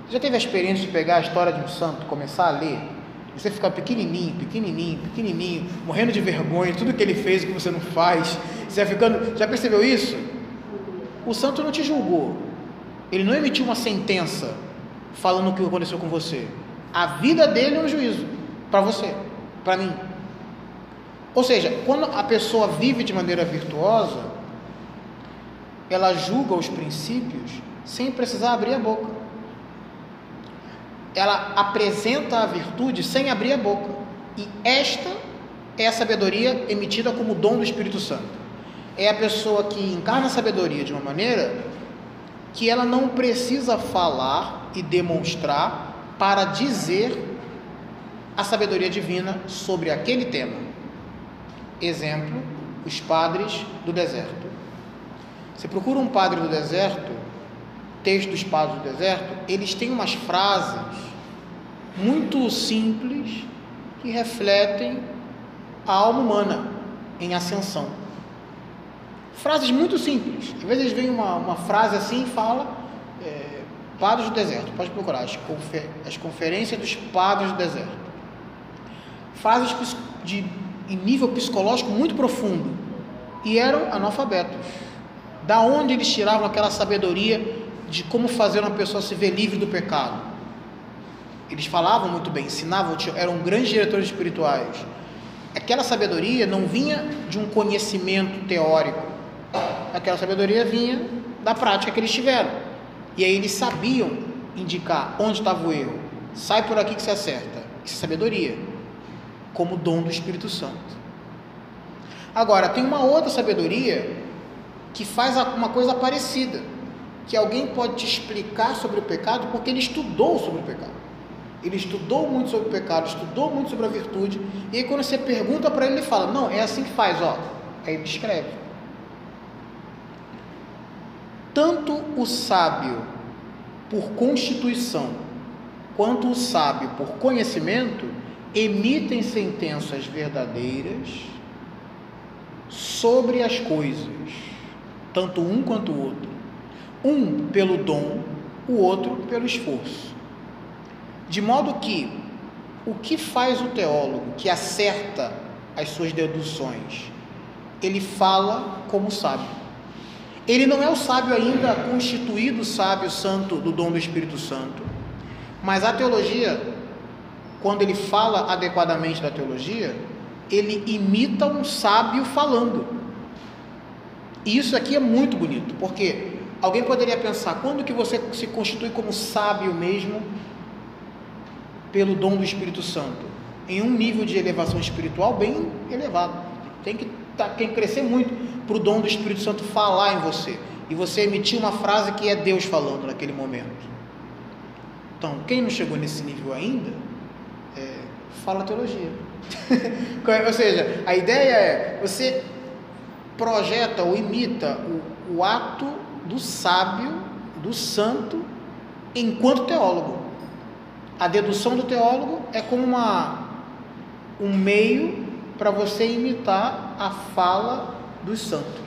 Já teve a experiência de pegar a história de um santo, começar a ler, e você ficar pequenininho, pequenininho, pequenininho, morrendo de vergonha, tudo que ele fez que você não faz, você vai ficando. Já percebeu isso? O santo não te julgou. Ele não emitiu uma sentença falando o que aconteceu com você. A vida dele é um juízo para você, para mim. Ou seja, quando a pessoa vive de maneira virtuosa, ela julga os princípios sem precisar abrir a boca. Ela apresenta a virtude sem abrir a boca. E esta é a sabedoria emitida como dom do Espírito Santo. É a pessoa que encarna a sabedoria de uma maneira que ela não precisa falar e demonstrar para dizer a sabedoria divina sobre aquele tema. Exemplo, os padres do deserto. Você procura um padre do deserto, texto dos padres do deserto, eles têm umas frases muito simples que refletem a alma humana em ascensão. Frases muito simples. Às vezes vem uma, uma frase assim e fala é, padres do deserto. Pode procurar as, confer, as conferências dos padres do deserto. Frases de, em nível psicológico muito profundo. E eram analfabetos. Da onde eles tiravam aquela sabedoria de como fazer uma pessoa se ver livre do pecado? Eles falavam muito bem, ensinavam, eram grandes diretores espirituais. Aquela sabedoria não vinha de um conhecimento teórico, aquela sabedoria vinha da prática que eles tiveram. E aí eles sabiam indicar onde estava o erro. Sai por aqui que se acerta. Isso é sabedoria, como dom do Espírito Santo. Agora, tem uma outra sabedoria que faz uma coisa parecida, que alguém pode te explicar sobre o pecado porque ele estudou sobre o pecado. Ele estudou muito sobre o pecado, estudou muito sobre a virtude, e aí quando você pergunta para ele, ele fala: "Não, é assim que faz, ó". Aí ele escreve. Tanto o sábio por constituição, quanto o sábio por conhecimento emitem sentenças verdadeiras sobre as coisas tanto um quanto o outro. Um pelo dom, o outro pelo esforço. De modo que o que faz o teólogo que acerta as suas deduções? Ele fala como sábio. Ele não é o sábio ainda constituído sábio santo do dom do Espírito Santo, mas a teologia, quando ele fala adequadamente da teologia, ele imita um sábio falando. E isso aqui é muito bonito, porque alguém poderia pensar, quando que você se constitui como sábio mesmo pelo dom do Espírito Santo? Em um nível de elevação espiritual bem elevado. Tem que, tá, tem que crescer muito para o dom do Espírito Santo falar em você. E você emitir uma frase que é Deus falando naquele momento. Então, quem não chegou nesse nível ainda, fala teologia. Ou seja, a ideia é você projeta ou imita o, o ato do sábio, do santo, enquanto teólogo. A dedução do teólogo é como uma, um meio para você imitar a fala dos santos.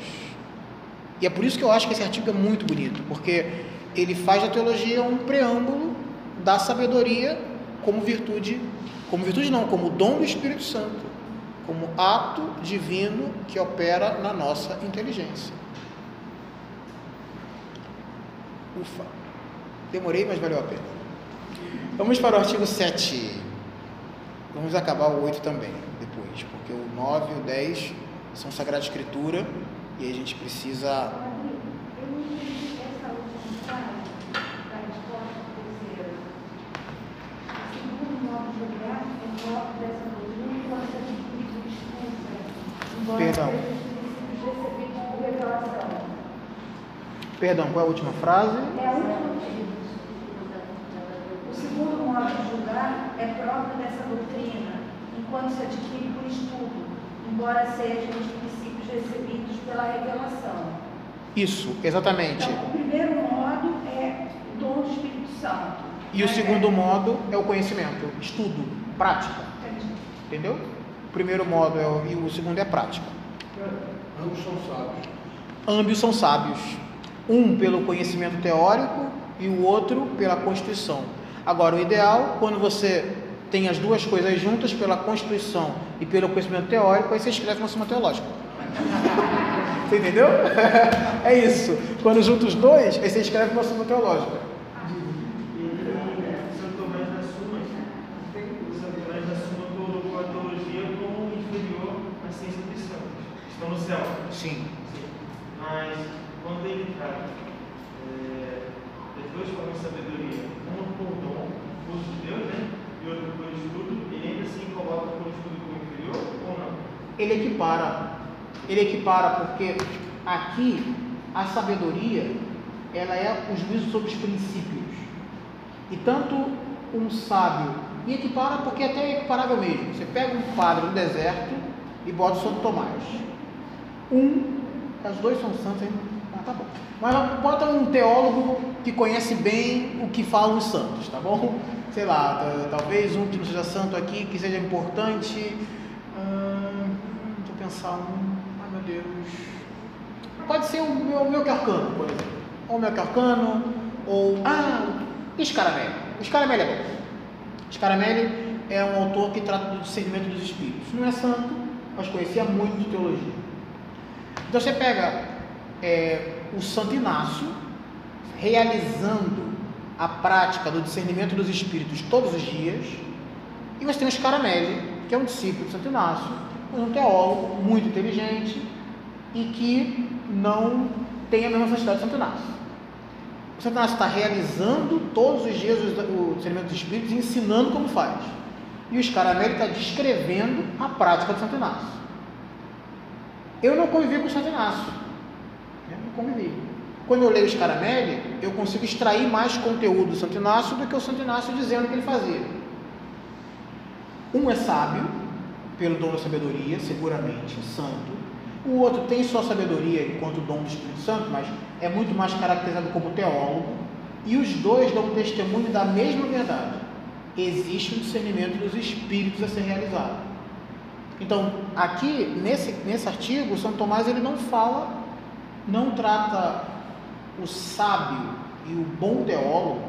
E é por isso que eu acho que esse artigo é muito bonito, porque ele faz da teologia um preâmbulo da sabedoria como virtude, como virtude não, como dom do Espírito Santo como ato divino que opera na nossa inteligência. Ufa, demorei, mas valeu a pena. Vamos para o artigo 7. Vamos acabar o 8 também, depois, porque o 9 e o 10 são Sagrada Escritura e a gente precisa Perdão. Perdão, qual é a última frase? É a última O segundo modo de julgar é próprio dessa doutrina, enquanto se adquire por estudo, embora sejam os princípios recebidos pela revelação. Isso, exatamente. Então, o primeiro modo é o dom do Espírito Santo. E o segundo modo é o conhecimento, estudo, prática. Entendeu? O primeiro modo é e o segundo é prática. Ambos são sábios. Ambos são sábios. Um pelo conhecimento teórico e o outro pela constituição. Agora, o ideal, quando você tem as duas coisas juntas, pela constituição e pelo conhecimento teórico, aí você escreve uma suma teológica. Você entendeu? É isso. Quando junta os dois, aí você escreve uma suma teológica. E Santo Tomás da Suma, o Santo Tomás da Suma colocou a teologia como inferior à ciência dos santos. Estão no céu. Sim. Sim. Mas quando ele trata é, das duas formas de sabedoria, uma por dom, curso de Deus, né? E outra por estudo, ele ainda assim coloca por estudo como inferior ou não? ele equipara. Ele equipara porque aqui a sabedoria ela é o juízo sobre os princípios. E tanto um sábio e equipara porque até é equiparável mesmo. Você pega um padre no deserto e bota o Santo Tomás. Um, os dois são santos, hein? Ah, tá bom. Mas bota um teólogo que conhece bem o que falam os santos, tá bom? Sei lá, ta- talvez um que não seja santo aqui, que seja importante. Hum, deixa eu pensar um. Ai meu Deus. Pode ser o meu, meu Arcano, por exemplo. Ou o meu Arcano, ou. Ah, Scaramelli. Scaramelli é bom. Scaramelli é um autor que trata do discernimento dos espíritos. Não é santo, mas conhecia muito de teologia. Então você pega é, o Santo Inácio realizando a prática do discernimento dos espíritos todos os dias, e você tem o Scaramelli, que é um discípulo de Santo Inácio, um teólogo muito inteligente e que não tem a mesma santidade de Santo Inácio. O Santo Inácio está realizando todos os dias o discernimento dos espíritos e ensinando como faz. E o Scaramelli está descrevendo a prática de Santo Inácio. Eu não convivi com o Santo Inácio. Eu não convivi. Quando eu leio Scaramelli, eu consigo extrair mais conteúdo do Santo Inácio do que o Santo Inácio dizendo o que ele fazia. Um é sábio, pelo dom da sabedoria, seguramente, santo. O outro tem sua sabedoria enquanto dom do Espírito Santo, mas é muito mais caracterizado como teólogo. E os dois dão testemunho da mesma verdade. Existe um discernimento dos espíritos a ser realizado. Então, aqui, nesse, nesse artigo, São Tomás ele não fala, não trata o sábio e o bom teólogo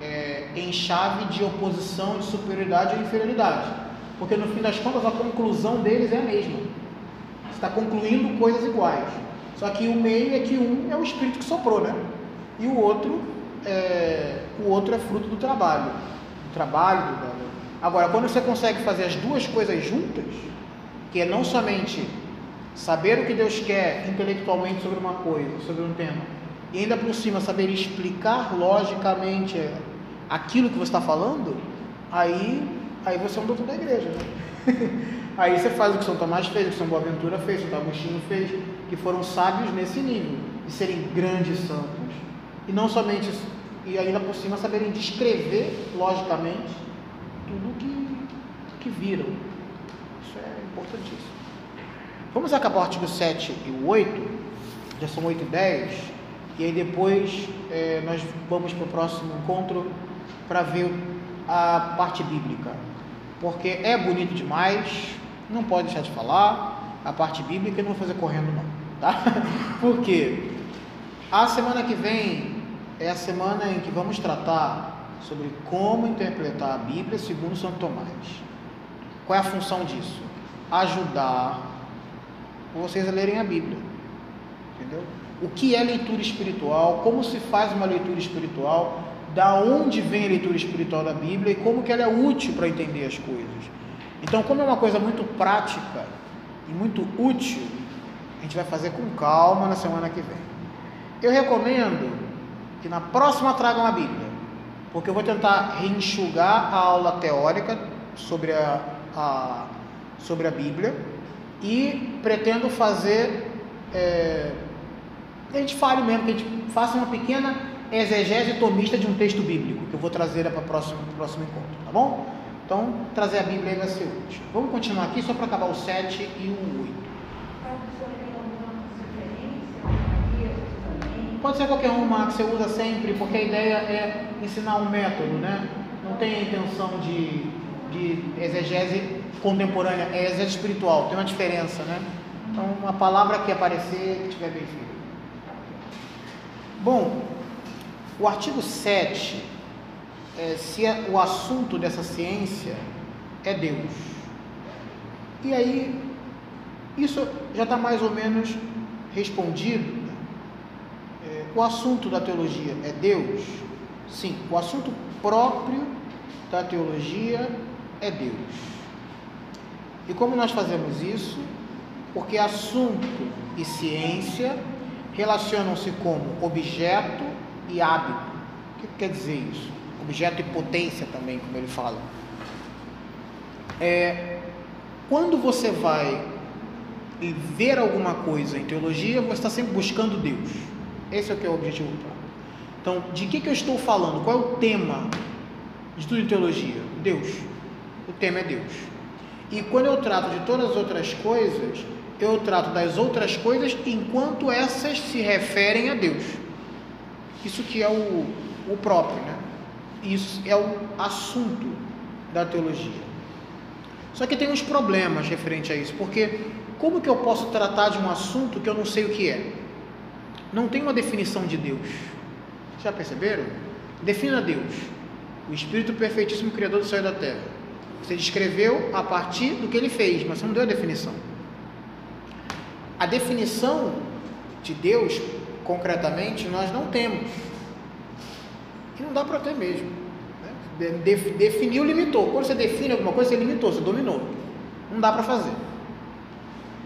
é, em chave de oposição, de superioridade ou inferioridade. Porque no fim das contas a conclusão deles é a mesma. Você está concluindo coisas iguais. Só que o meio é que um é o espírito que soprou, né? E o outro é, o outro é fruto do trabalho. Do trabalho, do, Agora, quando você consegue fazer as duas coisas juntas, que é não somente saber o que Deus quer intelectualmente sobre uma coisa, sobre um tema, e ainda por cima saber explicar logicamente aquilo que você está falando, aí, aí você é um doutor da igreja. Né? aí você faz o que São Tomás fez, o que São Boaventura fez, o que São Agostinho fez, que foram sábios nesse nível, de serem grandes santos, e não somente, e ainda por cima saberem descrever logicamente tudo que, que viram. Isso é importantíssimo. Vamos acabar o artigo 7 e o 8, já são 8 e 10, e aí depois é, nós vamos para o próximo encontro para ver a parte bíblica. Porque é bonito demais, não pode deixar de falar, a parte bíblica eu não vou fazer correndo não, tá? Porque a semana que vem é a semana em que vamos tratar sobre como interpretar a Bíblia segundo Santo Tomás. Qual é a função disso? Ajudar vocês a lerem a Bíblia. Entendeu? O que é leitura espiritual? Como se faz uma leitura espiritual? Da onde vem a leitura espiritual da Bíblia e como que ela é útil para entender as coisas? Então, como é uma coisa muito prática e muito útil, a gente vai fazer com calma na semana que vem. Eu recomendo que na próxima tragam a Bíblia porque eu vou tentar reenxugar a aula teórica sobre a, a sobre a Bíblia e pretendo fazer é, a gente fale mesmo, que a gente faça uma pequena exegese tomista de um texto bíblico, que eu vou trazer para o próximo, próximo encontro, tá bom? Então, trazer a Bíblia aí vai ser útil. Vamos continuar aqui só para acabar o 7 e o 8. Pode ser qualquer uma que você usa sempre, porque a ideia é ensinar um método, né? Não tem a intenção de, de exegese contemporânea, é exegese espiritual, tem uma diferença, né? Então, uma palavra que aparecer, que tiver bem feita. Bom, o artigo 7, é, se é, o assunto dessa ciência é Deus. E aí, isso já está mais ou menos respondido. O assunto da teologia é Deus? Sim, o assunto próprio da teologia é Deus. E como nós fazemos isso? Porque assunto e ciência relacionam-se como objeto e hábito. O que quer dizer isso? Objeto e potência também, como ele fala. É, quando você vai ver alguma coisa em teologia, você está sempre buscando Deus. Esse é o que é o objetivo Então, de que, que eu estou falando? Qual é o tema de tudo em teologia? Deus. O tema é Deus. E quando eu trato de todas as outras coisas, eu trato das outras coisas enquanto essas se referem a Deus. Isso que é o, o próprio, né? Isso é o assunto da teologia. Só que tem uns problemas referente a isso, porque como que eu posso tratar de um assunto que eu não sei o que é? Não tem uma definição de Deus. Já perceberam? Defina Deus, o Espírito Perfeitíssimo Criador do céu e da terra. Você descreveu a partir do que ele fez, mas você não deu a definição. A definição de Deus, concretamente, nós não temos. E não dá para ter mesmo. Né? definiu, limitou. Quando você define alguma coisa, você limitou, você dominou. Não dá para fazer.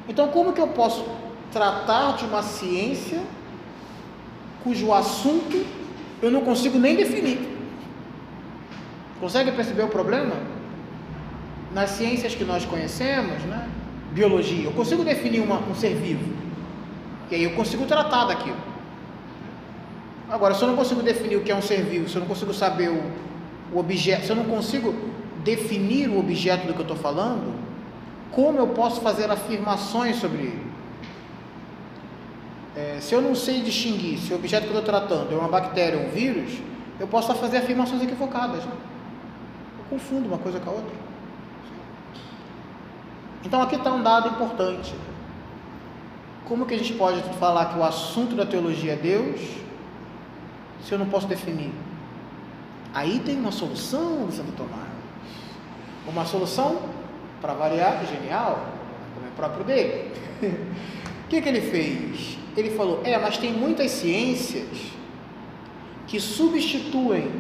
Então, como que eu posso tratar de uma ciência cujo assunto eu não consigo nem definir? Consegue perceber o problema? Nas ciências que nós conhecemos, né? biologia, eu consigo definir uma, um ser vivo. E aí eu consigo tratar daquilo. Agora, se eu não consigo definir o que é um ser vivo, se eu não consigo saber o, o objeto, se eu não consigo definir o objeto do que eu estou falando, como eu posso fazer afirmações sobre ele? É, se eu não sei distinguir se o objeto que eu estou tratando é uma bactéria ou um vírus, eu posso fazer afirmações equivocadas. Né? Eu confundo uma coisa com a outra. Então aqui está um dado importante. Como que a gente pode falar que o assunto da teologia é Deus se eu não posso definir? Aí tem uma solução Santo Tomás. Uma solução, para variar, genial, como é próprio dele. que, que ele fez? Ele falou: é, mas tem muitas ciências que substituem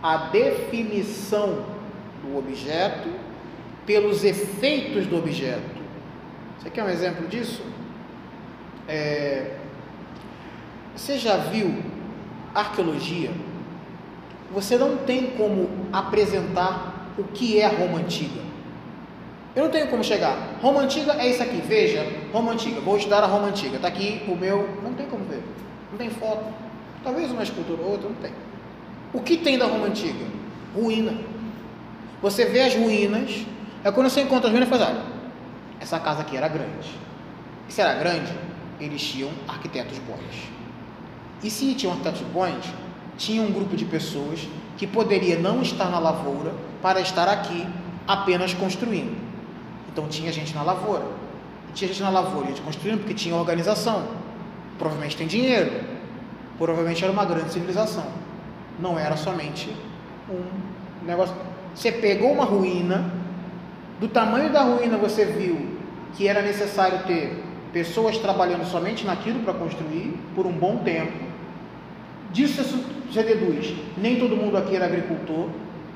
a definição do objeto pelos efeitos do objeto. Você quer um exemplo disso? É, você já viu arqueologia? Você não tem como apresentar o que é Roma antiga. Eu não tenho como chegar. Roma antiga é isso aqui. Veja, Roma antiga. Vou estudar a Roma antiga. Está aqui o meu. Não tem como ver. Não tem foto. Talvez uma escultura ou outra, não tem. O que tem da Roma antiga? Ruína. Você vê as ruínas é quando você encontra as ruínas e fala, olha, essa casa aqui era grande. E se era grande, eles tinham arquitetos bons. E se tinham arquitetos bons, tinha um grupo de pessoas que poderia não estar na lavoura para estar aqui apenas construindo. Então tinha gente na lavoura. E tinha gente na lavoura, gente construindo porque tinha organização. Provavelmente tem dinheiro. Provavelmente era uma grande civilização. Não era somente um negócio. Você pegou uma ruína do tamanho da ruína você viu que era necessário ter pessoas trabalhando somente naquilo para construir por um bom tempo. Disso você deduz: nem todo mundo aqui era agricultor,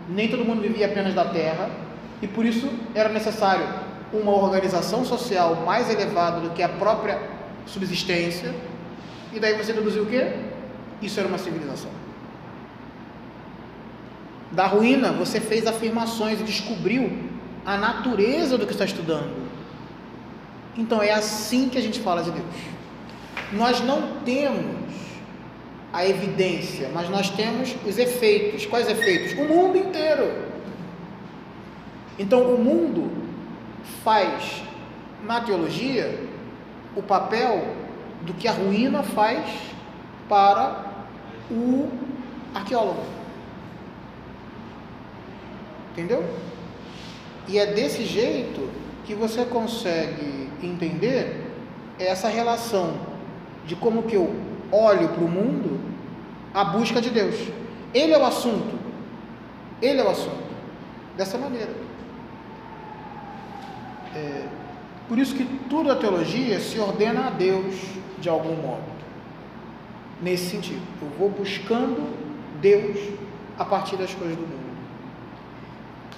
nem todo mundo vivia apenas da terra, e por isso era necessário uma organização social mais elevada do que a própria subsistência. E daí você deduziu o quê? Isso era uma civilização. Da ruína você fez afirmações e descobriu a natureza do que está estudando. Então é assim que a gente fala de Deus. nós não temos a evidência, mas nós temos os efeitos. Quais efeitos? O mundo inteiro. Então, o mundo faz na teologia o papel do que a ruína faz para o arqueólogo. Entendeu? E é desse jeito que você consegue entender essa relação de como que eu olho para o mundo a busca de Deus. Ele é o assunto. Ele é o assunto. Dessa maneira. É, por isso que tudo a teologia se ordena a Deus de algum modo. Nesse sentido. Eu vou buscando Deus a partir das coisas do mundo.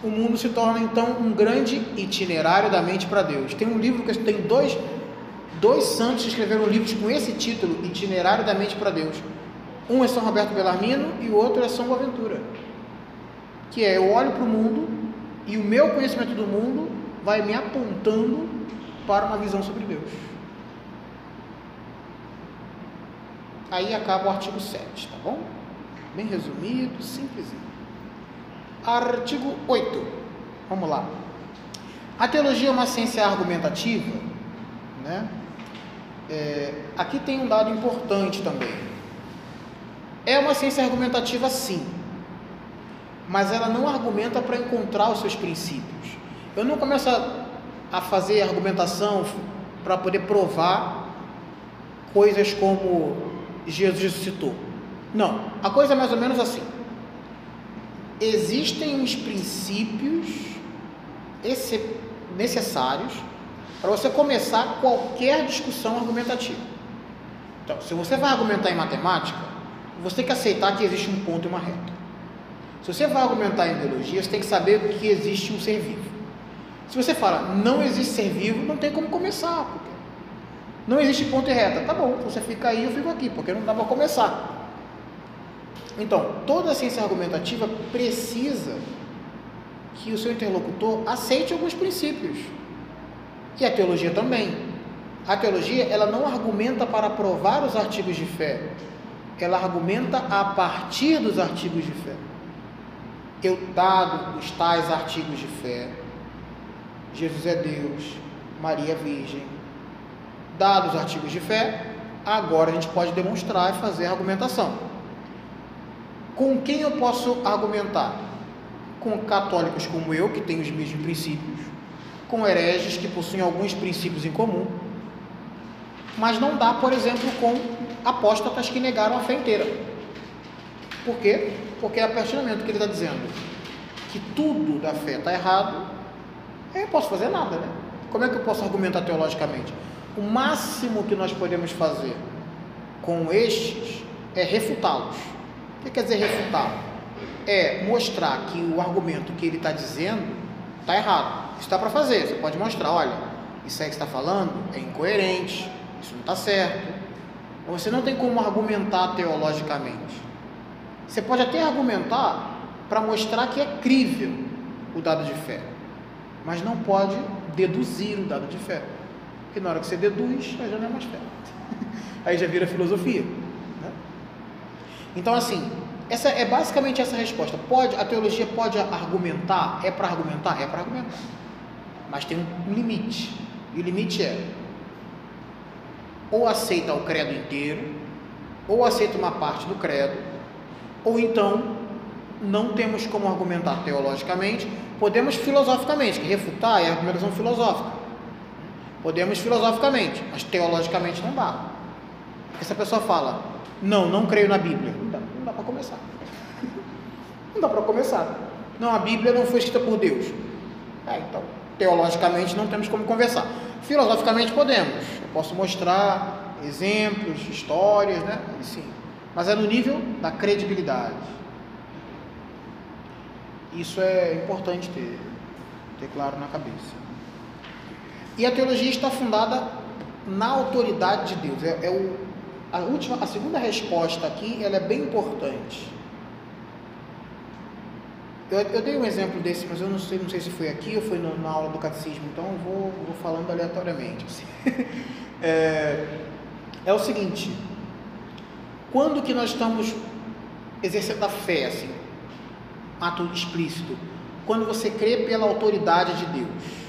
O mundo se torna então um grande itinerário da mente para Deus. Tem um livro que tem dois Dois santos escreveram livros com esse título, Itinerário da Mente para Deus. Um é São Roberto Bellarmino e o outro é São Boaventura. Que é, eu olho para o mundo e o meu conhecimento do mundo vai me apontando para uma visão sobre Deus. Aí acaba o artigo 7, tá bom? Bem resumido, simplesinho. Artigo 8. Vamos lá. A teologia é uma ciência argumentativa, né? É, aqui tem um dado importante também. É uma ciência argumentativa, sim, mas ela não argumenta para encontrar os seus princípios. Eu não começo a, a fazer argumentação para poder provar coisas como Jesus citou. Não, a coisa é mais ou menos assim. Existem os princípios necessários para você começar qualquer discussão argumentativa. Então, se você vai argumentar em matemática, você tem que aceitar que existe um ponto e uma reta. Se você vai argumentar em biologia, você tem que saber que existe um ser vivo. Se você fala não existe ser vivo, não tem como começar. Porque não existe ponto e reta. Tá bom, você fica aí, eu fico aqui, porque não dá para começar. Então, toda a ciência argumentativa precisa que o seu interlocutor aceite alguns princípios. E a teologia também. A teologia, ela não argumenta para provar os artigos de fé. Ela argumenta a partir dos artigos de fé. Eu, dado os tais artigos de fé, Jesus é Deus, Maria é Virgem, dados os artigos de fé, agora a gente pode demonstrar e fazer argumentação. Com quem eu posso argumentar? Com católicos como eu, que têm os mesmos princípios, com hereges que possuem alguns princípios em comum, mas não dá, por exemplo, com apóstatas que negaram a fé inteira. Por quê? Porque é a partir do momento que ele está dizendo que tudo da fé está errado, eu não posso fazer nada, né? Como é que eu posso argumentar teologicamente? O máximo que nós podemos fazer com estes é refutá-los. O que quer dizer refutar? É mostrar que o argumento que ele está dizendo está errado. Isso dá para fazer, você pode mostrar, olha, isso aí que está falando é incoerente, isso não está certo. Você não tem como argumentar teologicamente. Você pode até argumentar para mostrar que é crível o dado de fé, mas não pode deduzir o dado de fé. Porque na hora que você deduz, já não é mais fé. Aí já vira filosofia. Né? Então, assim, essa é basicamente essa resposta. Pode, a teologia pode argumentar? É para argumentar? É para argumentar mas tem um limite. E o limite é ou aceita o credo inteiro, ou aceita uma parte do credo, ou então não temos como argumentar teologicamente, podemos filosoficamente, que refutar é argumentação filosófica. Podemos filosoficamente, mas teologicamente não dá. Porque se a pessoa fala, não, não creio na Bíblia, não dá, não dá para começar. Não dá para começar. Não, a Bíblia não foi escrita por Deus. É, então, teologicamente não temos como conversar. Filosoficamente podemos. Eu posso mostrar exemplos, histórias, né? Sim. Mas é no nível da credibilidade. Isso é importante ter, ter claro na cabeça. E a teologia está fundada na autoridade de Deus. É, é o, a última, a segunda resposta aqui, ela é bem importante. Eu, eu, dei um exemplo desse, mas eu não sei, não sei se foi aqui ou foi no, na aula do catecismo, então eu vou, vou falando aleatoriamente. Assim. É, é o seguinte: quando que nós estamos exercendo a fé, assim, ato explícito? Quando você crê pela autoridade de Deus.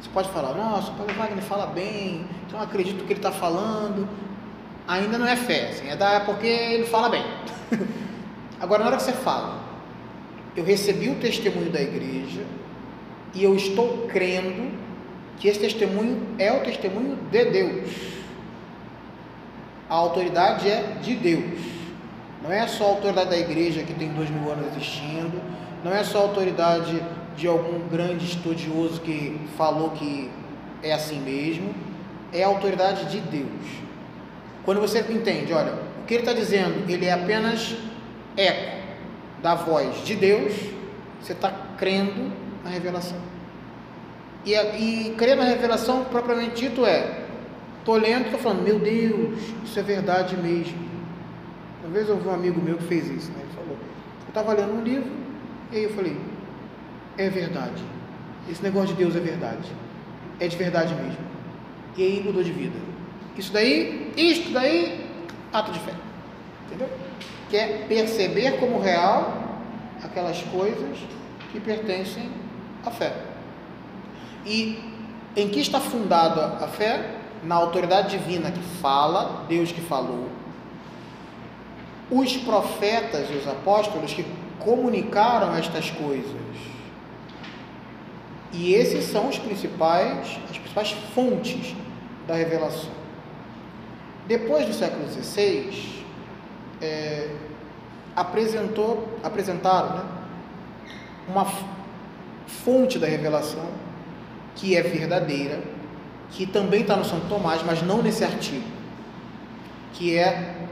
Você pode falar, nossa, o Paulo Wagner fala bem, então eu acredito que ele está falando. Ainda não é fé, assim, é, da, é porque ele fala bem. Agora, na hora que você fala, eu recebi o testemunho da igreja e eu estou crendo que esse testemunho é o testemunho de Deus. A autoridade é de Deus. Não é só a autoridade da igreja que tem dois mil anos existindo, não é só a autoridade de algum grande estudioso que falou que é assim mesmo, é a autoridade de Deus. Quando você entende, olha, o que ele está dizendo, ele é apenas eco da voz de Deus, você está crendo na revelação. E, e crer na revelação, propriamente dito, é: estou lendo, estou falando, meu Deus, isso é verdade mesmo. Uma vez eu vi um amigo meu que fez isso, né? ele falou: eu estava lendo um livro, e aí eu falei: é verdade, esse negócio de Deus é verdade, é de verdade mesmo. E aí mudou de vida. Isso daí, isto daí, ato de fé. Entendeu? Que é perceber como real aquelas coisas que pertencem à fé. E em que está fundada a fé? Na autoridade divina que fala, Deus que falou. Os profetas e os apóstolos que comunicaram estas coisas. E esses são os principais, as principais fontes da revelação. Depois do século XVI, é, apresentou, apresentaram né, uma fonte da revelação que é verdadeira, que também está no Santo Tomás, mas não nesse artigo, que é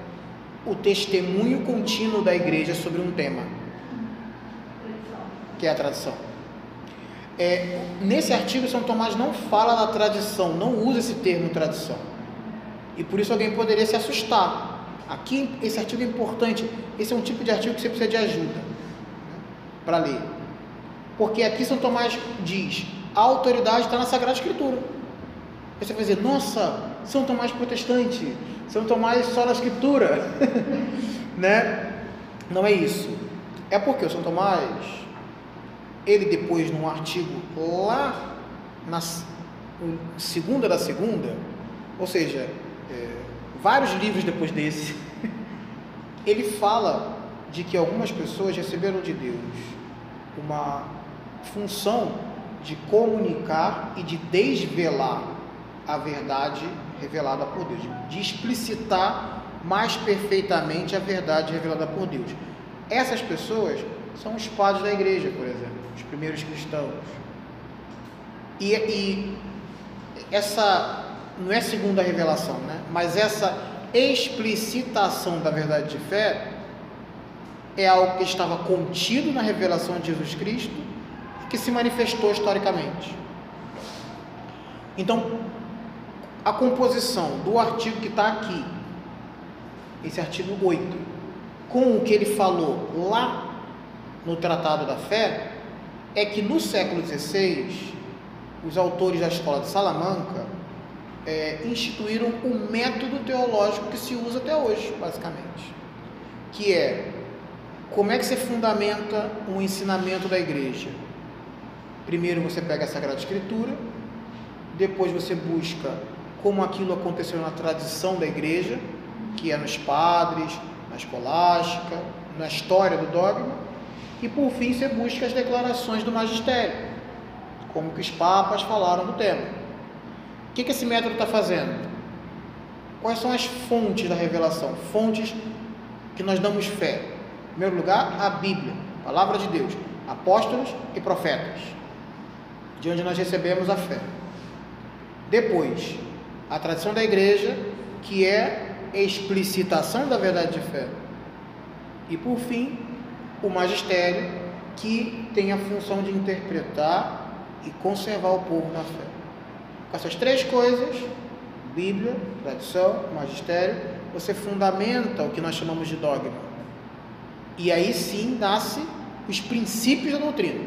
o testemunho contínuo da igreja sobre um tema, que é a tradição. É, nesse artigo, São Tomás não fala da tradição, não usa esse termo tradição. E por isso alguém poderia se assustar. Aqui, esse artigo é importante. Esse é um tipo de artigo que você precisa de ajuda né, para ler. Porque aqui São Tomás diz: a autoridade está na Sagrada Escritura. Aí você vai dizer: nossa, São Tomás protestante, São Tomás só na Escritura. né? Não é isso. É porque o São Tomás, ele depois, num artigo lá na segunda da segunda, ou seja, é, vários livros depois desse, ele fala de que algumas pessoas receberam de Deus uma função de comunicar e de desvelar a verdade revelada por Deus, de explicitar mais perfeitamente a verdade revelada por Deus. Essas pessoas são os padres da igreja, por exemplo, os primeiros cristãos. E, e essa não é segunda revelação, né? mas essa explicitação da verdade de fé é algo que estava contido na revelação de Jesus Cristo que se manifestou historicamente. Então, a composição do artigo que está aqui, esse artigo 8, com o que ele falou lá no Tratado da Fé, é que no século XVI, os autores da escola de Salamanca é, instituíram o método teológico que se usa até hoje, basicamente, que é como é que você fundamenta um ensinamento da igreja? Primeiro você pega a Sagrada Escritura, depois você busca como aquilo aconteceu na tradição da igreja, que é nos padres, na escolástica, na história do dogma, e por fim você busca as declarações do magistério, como que os papas falaram do tema. O que, que esse método está fazendo? Quais são as fontes da revelação? Fontes que nós damos fé. Em primeiro lugar, a Bíblia, palavra de Deus, apóstolos e profetas, de onde nós recebemos a fé. Depois, a tradição da igreja, que é explicitação da verdade de fé. E por fim, o magistério, que tem a função de interpretar e conservar o povo na fé. Com essas três coisas, Bíblia, tradição, magistério, você fundamenta o que nós chamamos de dogma. E aí sim nasce os princípios da doutrina.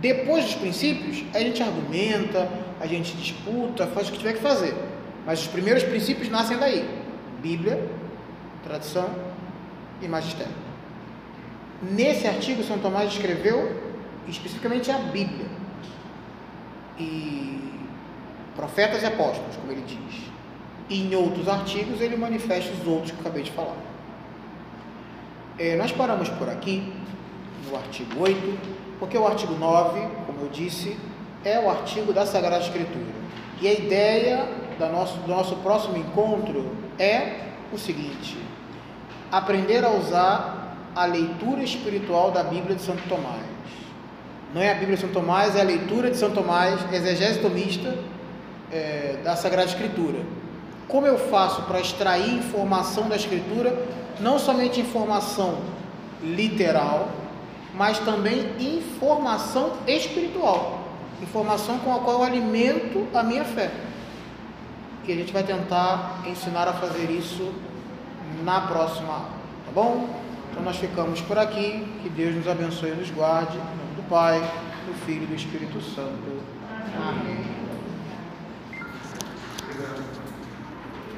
Depois dos princípios, a gente argumenta, a gente disputa, faz o que tiver que fazer. Mas os primeiros princípios nascem daí: Bíblia, tradição e magistério. Nesse artigo, São Tomás escreveu especificamente a Bíblia e profetas e apóstolos, como ele diz. E em outros artigos ele manifesta os outros que eu acabei de falar. É, nós paramos por aqui, no artigo 8, porque o artigo 9, como eu disse, é o artigo da Sagrada Escritura. E a ideia do nosso, do nosso próximo encontro é o seguinte: aprender a usar a leitura espiritual da Bíblia de Santo Tomás. Não é a Bíblia de Santo Tomás, é a leitura de Santo Tomás, exegese tomista é, da Sagrada Escritura. Como eu faço para extrair informação da Escritura, não somente informação literal, mas também informação espiritual, informação com a qual eu alimento a minha fé. E a gente vai tentar ensinar a fazer isso na próxima aula, tá bom? Então nós ficamos por aqui, que Deus nos abençoe e nos guarde, em nome do Pai, do Filho e do Espírito Santo. Amém.